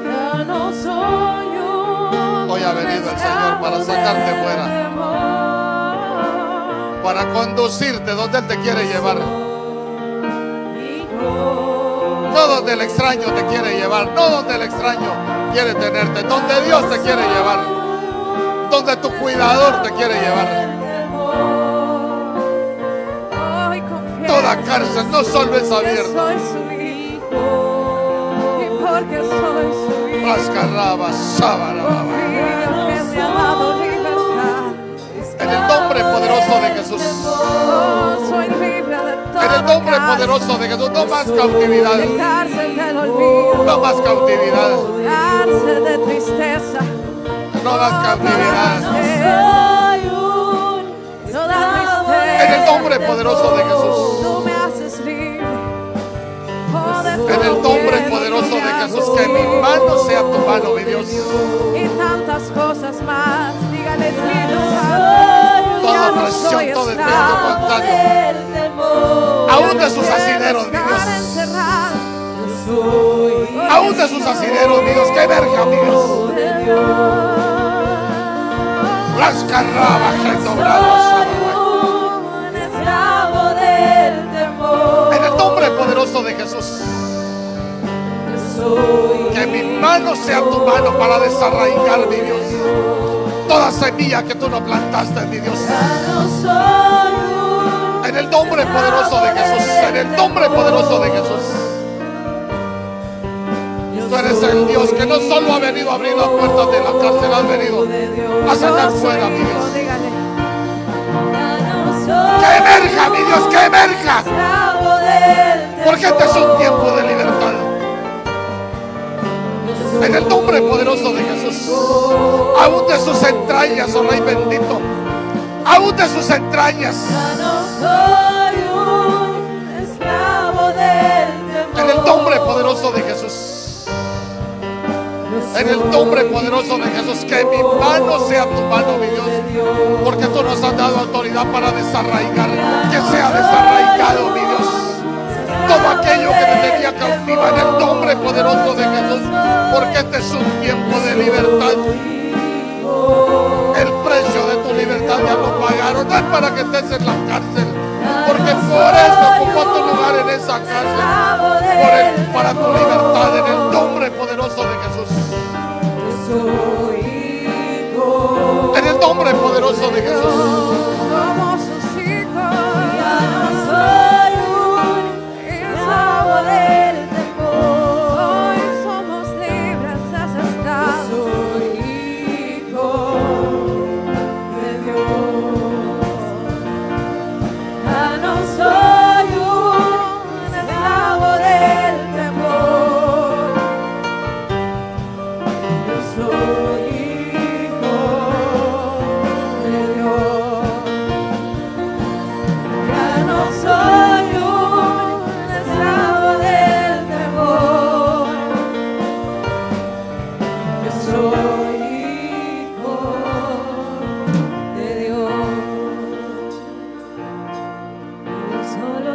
Ya no soy un Hoy ha venido el Señor para sacarte del fuera. para conducirte donde Él te quiere llevar. Donde el extraño te quiere llevar, no donde el extraño quiere tenerte, donde Dios te quiere llevar, donde tu cuidador te quiere llevar. Toda cárcel no solo es hijo Rascarraba, libertad En el nombre poderoso de Jesús. En el nombre poderoso de Jesús, no más cautividad, no más cautividad, de tristeza. No más cautividad. En el nombre poderoso de Jesús. En el nombre poderoso de Jesús, que mi mano sea tu mano, mi Dios. y tantas cosas más. Dígale, Espíritu Santo, Toda soy todo espíritu Aún de sus quiero asineros, mi Dios. Aún de sus asineros, mi Dios, que verga, mi Dios. Esclavo del temor. En el nombre poderoso de Jesús, que mi mano sea tu mano para desarraigar, mi Dios. Toda semilla que tú no plantaste, mi Dios. En el nombre poderoso de Jesús, en el nombre poderoso de Jesús. Tú eres el Dios que no solo ha venido a abrir las puertas de la cárcel, has venido a sacar fuera, mi Dios. Que emerja, mi Dios, que emerja. Porque este es un tiempo de libertad. En el nombre poderoso de Jesús. Aún de sus entrañas, oh Rey bendito. Aún de sus entrañas. En el nombre poderoso de Jesús. En el nombre poderoso de Jesús. Que mi mano sea tu mano, mi Dios. Porque tú nos has dado autoridad para desarraigar. Que sea desarraigado, mi Dios. Todo aquello que te tenía cautiva. En el nombre poderoso de Jesús. Porque este es un tiempo de libertad. El precio de tu libertad ya lo pagaron. No es para que estés en la cárcel. Porque por eso ocupó tu lugar en esa cárcel. Para tu libertad en el nombre poderoso de Jesús. En el nombre poderoso de Jesús.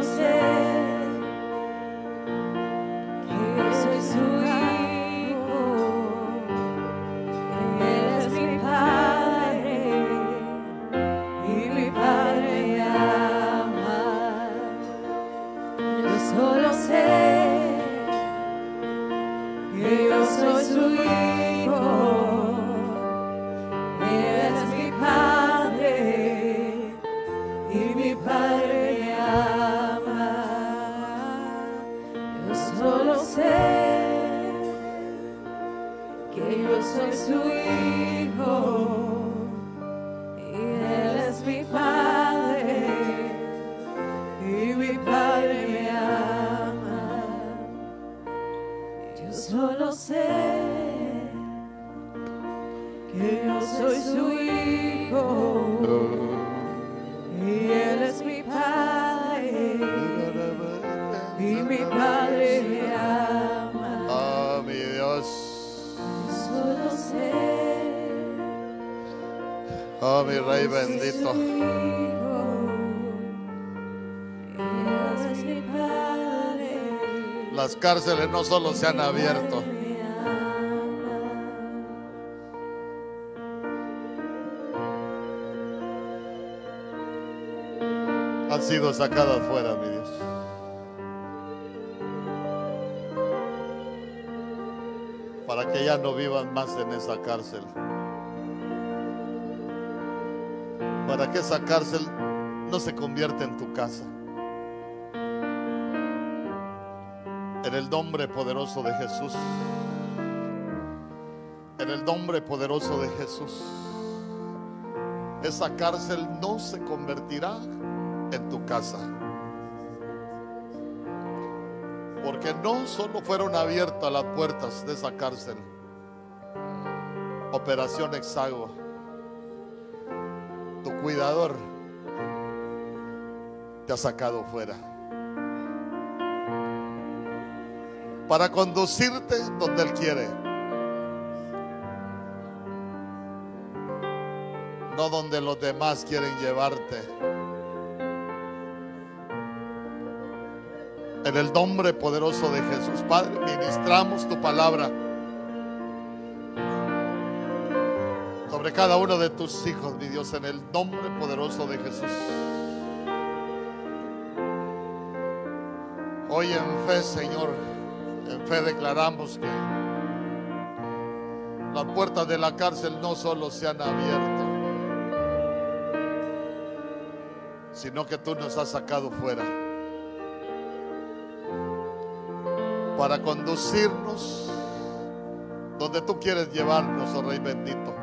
você. Cárceles no solo se han abierto, han sido sacadas fuera, mi Dios. Para que ya no vivan más en esa cárcel. Para que esa cárcel no se convierta en tu casa. En el nombre poderoso de Jesús. En el nombre poderoso de Jesús. Esa cárcel no se convertirá en tu casa. Porque no solo fueron abiertas las puertas de esa cárcel. Operación Hexago. Tu cuidador te ha sacado fuera. Para conducirte donde Él quiere. No donde los demás quieren llevarte. En el nombre poderoso de Jesús, Padre, ministramos tu palabra sobre cada uno de tus hijos, mi Dios, en el nombre poderoso de Jesús. Hoy en fe, Señor, en fe declaramos que las puertas de la cárcel no solo se han abierto, sino que tú nos has sacado fuera. para conducirnos donde tú quieres llevarnos, oh Rey bendito.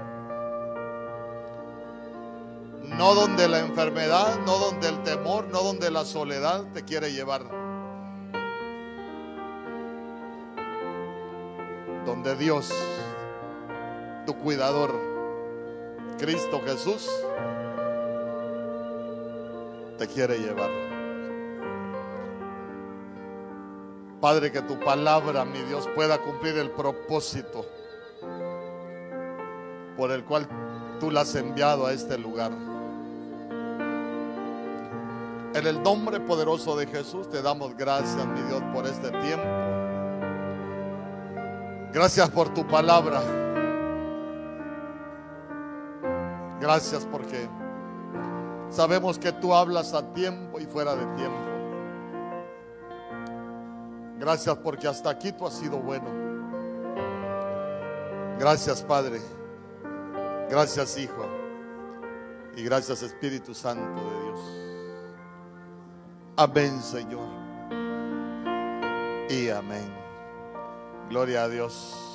No donde la enfermedad, no donde el temor, no donde la soledad te quiere llevar. Donde Dios, tu cuidador, Cristo Jesús, te quiere llevar. Padre, que tu palabra, mi Dios, pueda cumplir el propósito por el cual tú la has enviado a este lugar. En el nombre poderoso de Jesús te damos gracias, mi Dios, por este tiempo. Gracias por tu palabra. Gracias porque sabemos que tú hablas a tiempo y fuera de tiempo. Gracias porque hasta aquí tú has sido bueno. Gracias Padre. Gracias Hijo. Y gracias Espíritu Santo de Dios. Amén Señor. Y amén. Gloria a Dios.